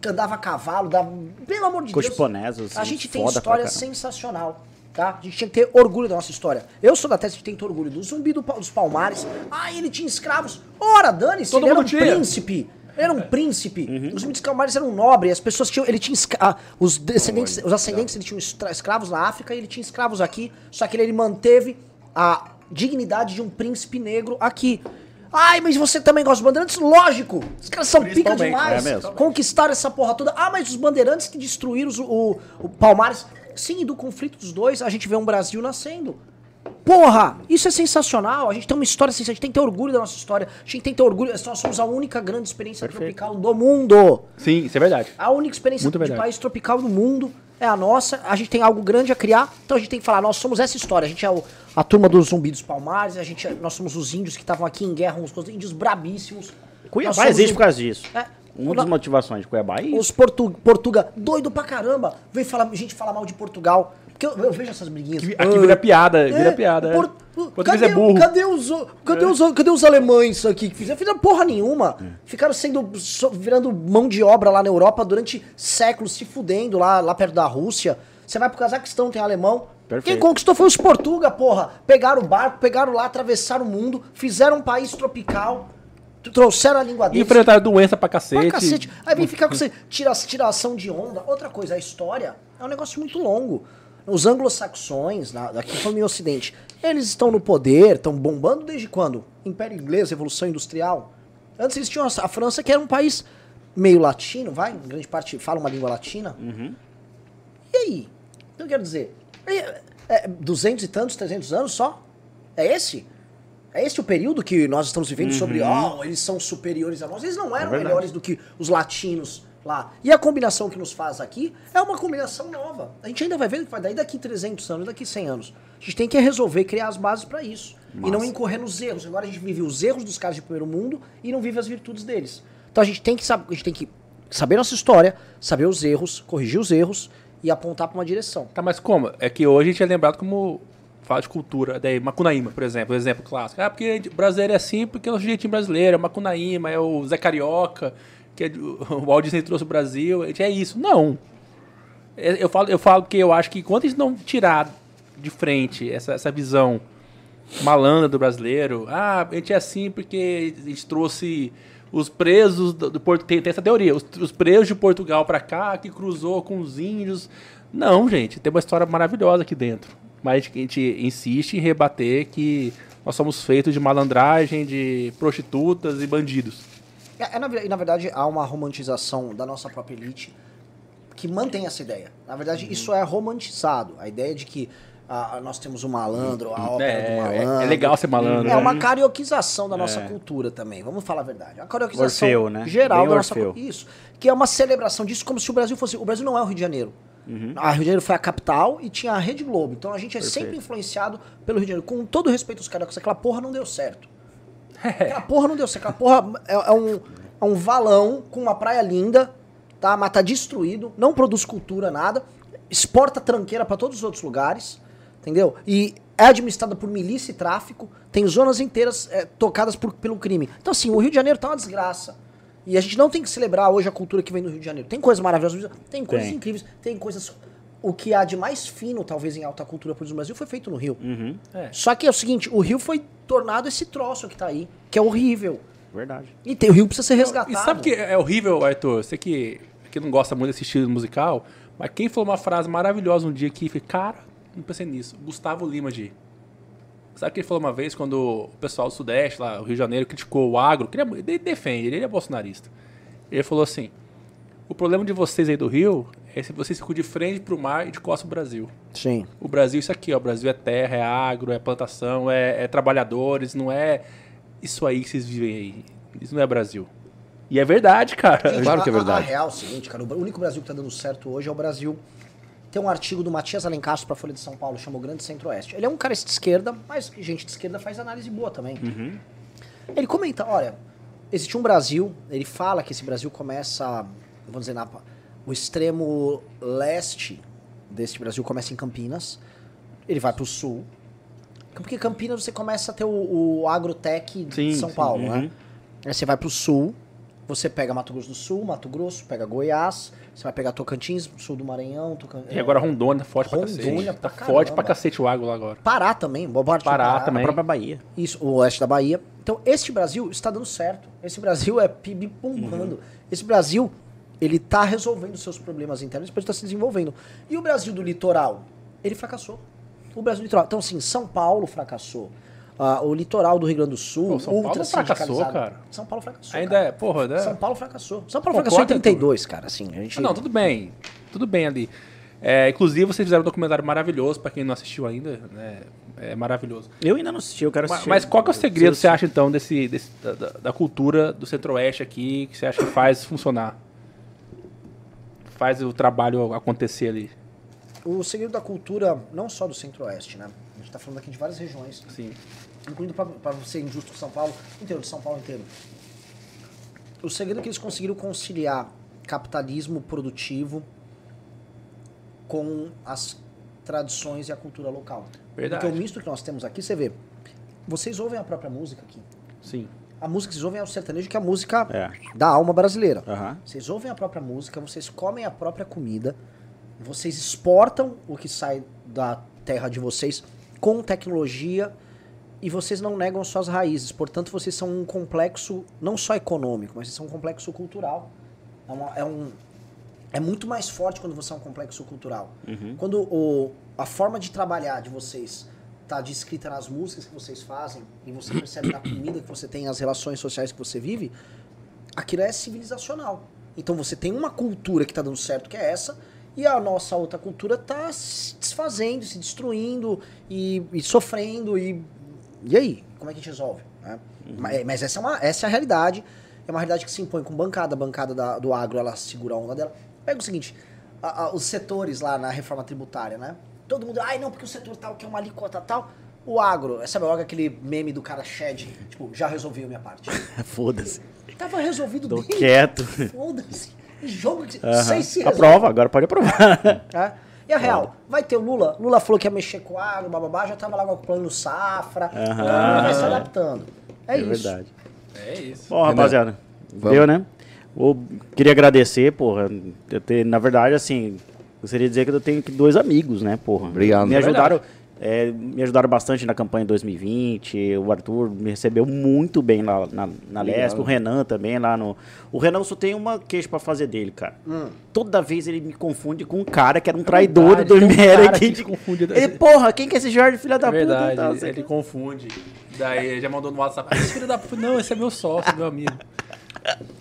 andava a cavalo, dava... pelo amor de Deus. Cochiponesos, A assim, gente tem história sensacional. Tá? A gente tinha que ter orgulho da nossa história. Eu sou da tese que tem que ter orgulho do zumbi do dos palmares. Ah, ele tinha escravos. Ora, dane-se, Todo ele era um tinha. príncipe. Ele era um príncipe. Uhum. Os zumbis dos palmares eram nobres. As pessoas tinham. Ele tinha. escra- ah, os descendentes, os ascendentes, ele tinha escravos na África e ele tinha escravos aqui. Só que ele, ele manteve a dignidade de um príncipe negro aqui. Ai, mas você também gosta dos bandeirantes? Lógico! Os caras são pica demais. é. Conquistaram essa porra toda. Ah, mas os bandeirantes que destruíram os- o, o Palmares. Sim, e do conflito dos dois, a gente vê um Brasil nascendo. Porra, isso é sensacional. A gente tem uma história sensacional. A gente tem que ter orgulho da nossa história. A gente tem que ter orgulho. Nós somos a única grande experiência tropical do mundo. Sim, isso é verdade. A única experiência Muito de verdade. país tropical do mundo é a nossa. A gente tem algo grande a criar. Então a gente tem que falar, nós somos essa história. A gente é o- a turma dos zumbi dos palmares. A gente é- nós somos os índios que estavam aqui em guerra uns índios brabíssimos. Cuiabá existe por causa disso. É. Uma das motivações de Cuiabá é isso. Os Portu Portuga, doido pra caramba, vem falar, gente falar mal de Portugal. Porque eu, eu vejo essas briguinhas. Aqui, aqui vira piada, vira É, piada. Por- É. Português é cadê, burro. Cadê os, cadê, os, cadê os alemães aqui que fizeram? Fizeram porra nenhuma. Ficaram sendo, virando mão de obra lá na Europa durante séculos, se fudendo lá, lá perto da Rússia. Você vai pro Cazaquistão, tem alemão. Perfeito. Quem conquistou foi os Portuga, porra. Pegaram o barco, pegaram lá, atravessaram o mundo, fizeram um país tropical, trouxeram a língua E deles. enfrentaram doença pra cacete. Pra cacete. Aí vem ficar com você, tira, tiração de onda. Outra coisa, a história é um negócio muito longo. Os anglo-saxões, daqui falando em Ocidente, eles estão no poder, estão bombando desde quando? Império Inglês, Revolução Industrial. Antes eles tinham a, França, que era um país meio latino, vai? Em grande parte fala uma língua latina. E aí? Então, eu quero dizer, é, é, 200 e tantos, 300 anos só? É esse? É esse o período que nós estamos vivendo sobre, ó, eles são superiores a nós? Eles não eram verdade. melhores do que os latinos lá. E a combinação que nos faz aqui é uma combinação nova. A gente ainda vai ver que vai dar daqui 300 anos, daqui 100 anos. A gente tem que resolver criar as bases para isso. E não incorrer nos erros. Agora a gente vive os erros dos caras de primeiro mundo e não vive as virtudes deles. Então a gente tem que, a gente tem que saber nossa história, saber os erros, corrigir os erros e apontar para uma direção. Tá, mas como? É que hoje a gente é lembrado como fala de cultura, daí Macunaíma, por exemplo, exemplo clássico. Ah, porque brasileiro é assim porque é o jeitinho brasileiro, é Macunaíma, é o Zé Carioca, que é, o Walt Disney trouxe o Brasil, é isso. Não. É, Eu falo, eu falo que eu acho que enquanto a gente não tirar de frente essa, essa visão malandra do brasileiro, ah, a gente é assim porque a gente trouxe os presos do, Porto, tem, tem essa teoria, os, os presos de Portugal pra cá, que cruzou com os índios. Não, gente, tem uma história maravilhosa aqui dentro. Mas a gente insiste em rebater que nós somos feitos de malandragem, de prostitutas e bandidos. É, é, na, na verdade, há uma romantização da nossa própria elite que mantém essa ideia. Na verdade, isso é romantizado. A ideia de que ah, nós temos o malandro, a ópera do É, malandro. é, é legal ser malandro. É uma né? carioquização da nossa cultura também. Vamos falar a verdade. A carioquização Orfeu, né? geral Bem da nossa cultura. Isso. Que é uma celebração disso como se o Brasil fosse. O Brasil não é o Rio de Janeiro. Uhum. A Rio de Janeiro foi a capital e tinha a Rede Globo. Então a gente é sempre influenciado pelo Rio de Janeiro. Com todo respeito aos cariocas, aquela porra não deu certo. Aquela porra não deu certo. Aquela porra é, é um, é um valão com uma praia linda, tá? Mas tá destruído, não produz cultura, nada. Exporta tranqueira pra todos os outros lugares, entendeu? E é administrada por milícia e tráfico. Tem zonas inteiras é, tocadas por- pelo crime. Então, assim, o Rio de Janeiro tá uma desgraça. E a gente não tem que celebrar hoje a cultura que vem do Rio de Janeiro. Tem coisas maravilhosas, tem coisas Tem. incríveis, tem coisas. O que há de mais fino, talvez, em alta cultura produzido no Brasil foi feito no Rio. É. Só que é o seguinte, o Rio foi tornado esse troço que tá aí, que é horrível. Verdade. E tem, o Rio precisa ser resgatado. E sabe que é horrível, Arthur? Você que, que não gosta muito desse estilo musical, mas quem falou uma frase maravilhosa um dia que fica, cara, não pensei nisso. Gustavo Lima de. Sabe que ele falou uma vez quando o pessoal do Sudeste, lá, o Rio de Janeiro, criticou o agro, que ele, é- ele defende, ele é bolsonarista. Ele falou assim: o problema de vocês aí do Rio é se vocês ficam de frente pro mar e de costas pro Brasil. Sim. O Brasil, é isso aqui, ó. O Brasil é terra, é agro, é plantação, é, é trabalhadores, não é isso aí que vocês vivem aí. Isso não é Brasil. E é verdade, cara. Gente, Claro que é a- a- verdade. A, real é o seguinte, cara, o único Brasil que tá dando certo hoje é o Brasil. Tem um artigo do Matias Alencastro pra Folha de São Paulo, chamou Grande Centro-Oeste. Ele é um cara de esquerda, mas gente de esquerda faz análise boa também. Ele comenta, olha, existe um Brasil, ele fala que esse Brasil começa, vamos dizer, na, o extremo leste deste Brasil começa em Campinas, ele vai pro sul, porque Campinas você começa a ter o, o agrotech de Sim, São sim, Paulo, uhum. né? Aí você vai pro sul, você pega Mato Grosso do Sul, Mato Grosso, pega Goiás, você vai pegar Tocantins, sul do Maranhão, Tocan... E agora Rondônia, forte pra Rondônia cacete. pra Tá forte pra cacete o agro lá agora. Pará também, boa parte do Pará Pará. também. A própria Bahia. Isso, o oeste da Bahia. Então, este Brasil está dando certo. Esse Brasil é PIB bombando. Esse Brasil, ele está resolvendo seus problemas internos, depois está se desenvolvendo. E o Brasil do litoral, ele fracassou. O Brasil do litoral. Então, assim, São Paulo fracassou. Ah, o litoral do Rio Grande do Sul, Pô, São Paulo ultra fracassou, sindicalizado. cara. São Paulo fracassou. Ainda cara. é, porra, né? São Paulo fracassou. São Paulo Concorda, fracassou em Arthur? 32, cara. Assim, a gente... Ah, Não, tudo bem. Tudo bem ali. É, inclusive, vocês fizeram um documentário maravilhoso, pra quem não assistiu ainda, né? É maravilhoso. Eu ainda não assisti, eu quero assistir. Mas qual que é o segredo, Eu- você acha, então, desse, desse- da, da- da cultura do Centro-Oeste aqui, que você acha que faz funcionar? Faz o trabalho acontecer ali. O segredo da cultura, não só do Centro-Oeste, né? A gente tá falando aqui de várias regiões. Sim. Incluindo para ser injusto com São Paulo, inteiro de São Paulo inteiro. O segredo é que eles conseguiram conciliar capitalismo produtivo com as tradições e a cultura local. Verdade. Porque o misto que nós temos aqui, você vê, vocês ouvem a própria música aqui. Sim. A música que vocês ouvem é o sertanejo, que é a música É. da alma brasileira. Aham. Vocês ouvem a própria música, vocês comem a própria comida, vocês exportam o que sai da terra de vocês com tecnologia e vocês não negam suas raízes. Portanto, vocês são um complexo não só econômico, mas vocês são um complexo cultural. É, uma- é um, é muito mais forte quando você é um complexo cultural. Quando o, a forma de trabalhar de vocês está descrita nas músicas que vocês fazem e você percebe na comida que você tem, as relações sociais que você vive, aquilo é civilizacional. Então você tem uma cultura que está dando certo, que é essa, e a nossa outra cultura está se desfazendo, se destruindo e, e sofrendo. E, e aí? Como é que a gente resolve? né? Mas, mas essa, é uma, essa é a realidade. É uma realidade que se impõe com bancada. A bancada da- do agro, ela segura a onda dela. Pega o seguinte, a- a- os setores lá na reforma tributária, né? Todo mundo, ai não, porque o setor tal quer uma alíquota tal. O agro, sabe logo aquele meme do cara shed, tipo, já resolvi a minha parte. Foda-se. Tava resolvido Tô bem. quieto. Foda-se. Jogo que Aham. sei se resolve. Aprova, agora pode aprovar. É. E a real, vai ter o Lula. Lula falou que ia mexer com agro, bababá, já tava lá com o plano safra. Aham. Vai se adaptando. É, É isso. verdade. É isso. Bom, rapaziada, vamos. deu, né? Eu queria agradecer, porra. Eu ter, na verdade, assim, gostaria de dizer que eu tenho aqui dois amigos, né, porra? Obrigado. Me É ajudaram, é, me ajudaram bastante na campanha 2020. O Arthur me recebeu muito bem lá na, na Lesp. O Renan também lá no. O Renan só tem uma queixa pra fazer dele, cara. Hum. Toda vez ele me confunde com um cara que era um traidor verdade, do tem um aqui. que confunde- Ele, porra, quem que é esse Jorge, filha da É verdade, puta? Tá, sei ele que- confunde. Daí ele já mandou no WhatsApp. "Ah, Esse filho da puta. Não, esse é meu sócio, meu amigo.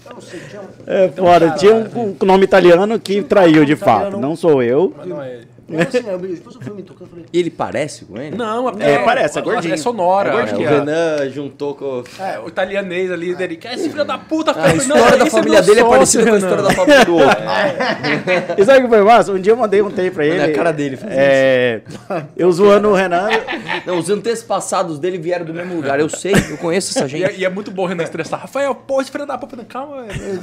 Eu não sei, tinha um- É foda, cara, tinha um, um nome italiano que traiu de italiano. fato. Não sou eu. Mas não é ele. Assim, eu, depois eu fui me tocando, eu falei, E ele parece com ele? Não, É, parece, é gordinho. É sonora. É gordinho. que o é. Renan juntou com. É, o italianês ali dele. "Que Esse filho da puta, A filho." história Não, da família dele é parecida com a história da família do outro. E sabe o que foi massa? Um dia eu mandei um tape pra ele. Olha a cara dele é, Eu zoando o Renan. Não, os antepassados dele vieram do mesmo lugar. Eu sei, eu conheço essa E gente. é, e é muito bom o Renan estressar. Rafael, pô, esse filho da puta. Calma, velho.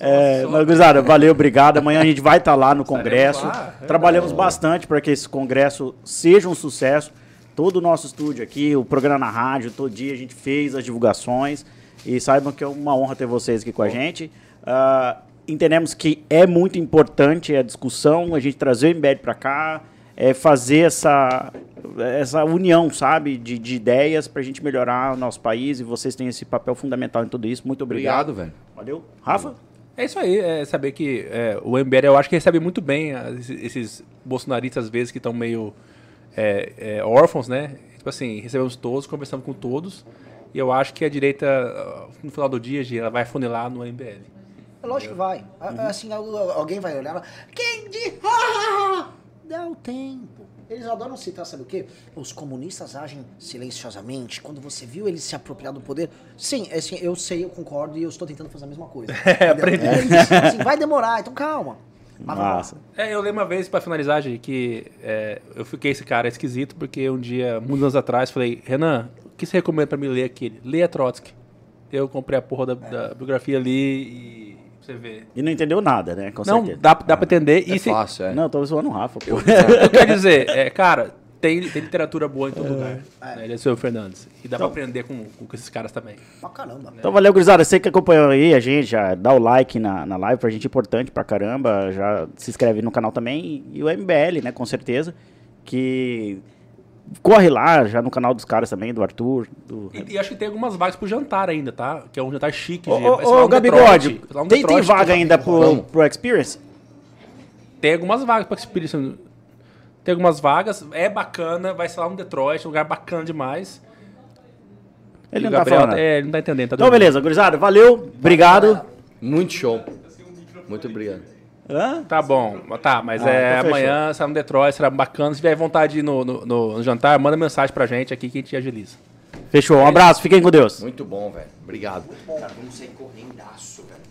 É, mas, gurizada, valeu, obrigado. Amanhã a gente vai estar lá no Congresso. é Trabalhamos bastante para que esse Congresso seja um sucesso. Todo o nosso estúdio aqui, o programa na rádio, todo dia a gente fez as divulgações. E saibam que é uma honra ter vocês aqui com a gente. Ah, entendemos que é muito importante a discussão, a gente trazer o Embed para cá, é fazer essa, essa união, sabe, de, de ideias para a gente melhorar o nosso país. E vocês têm esse papel fundamental em tudo isso. Muito obrigado. Obrigado, velho. Valeu. Rafa? É isso aí, é saber que é, o MBL eu acho que recebe muito bem as- esses bolsonaristas às vezes que estão meio é, é, órfãos, né? Tipo assim, recebemos todos, conversamos com todos. E eu acho que a direita, ah, no final do dia, ela vai funilar no MBL. É lógico que vai. A- Assim, al- alguém vai olhar, quem de... Dá o tempo. Eles adoram citar, sabe o quê? Os comunistas agem silenciosamente. Quando você viu eles se apropriar do poder. Sim, é assim, eu sei, eu concordo e eu estou tentando fazer a mesma coisa. é, aprendi. É assim, vai demorar, então calma. Mas vamos lá. Massa. É, eu lembro uma vez, pra finalizar, gente, que é, eu fiquei esse cara esquisito, porque um dia, muitos anos atrás, falei, Renan, o que você recomenda pra mim ler aquele? Leia Trotsky. Eu comprei a porra da, da biografia ali e você ver. E não entendeu nada, né? Com Não, certeza. dá, dá pra entender. É e se, fácil, é. Não, tô zoando o Rafa, pô. eu quero dizer, é, cara, tem, tem literatura boa em todo lugar. Né? Ele é o seu Fernandes. E dá pra aprender com, com esses caras também. Pra caramba. Então valeu, gurizada. Você que acompanhou aí a gente, já dá o like na, na live, pra gente é importante pra caramba. Já se inscreve no canal também. E o MBL, né, com certeza. Que corre lá, já no canal dos caras também, do Arthur. Do... E, e acho que tem algumas vagas pro jantar ainda, tá? Que é um jantar chique. Ô, ô, no Gabigode, Detroit, no tem, tem vaga ainda pro, pro Experience? Tem algumas vagas pra Experience. Tem algumas vagas, é bacana, vai ser lá no Detroit, um lugar bacana demais. Ele E não tá Gabriel, falando. nada. É, ele não tá entendendo. Tá Então beleza, gurizada. Valeu, obrigado. Muito show. Muito obrigado. Hã? Tá bom, tá, mas Ah, é então amanhã, será no Detroit, será bacana. Se tiver vontade de ir no, no, no- no jantar, manda mensagem pra gente aqui que a gente agiliza. Fechou, um abraço, fiquem com Deus. Muito bom, velho. Obrigado. Cara, vamos sair correndaço, velho.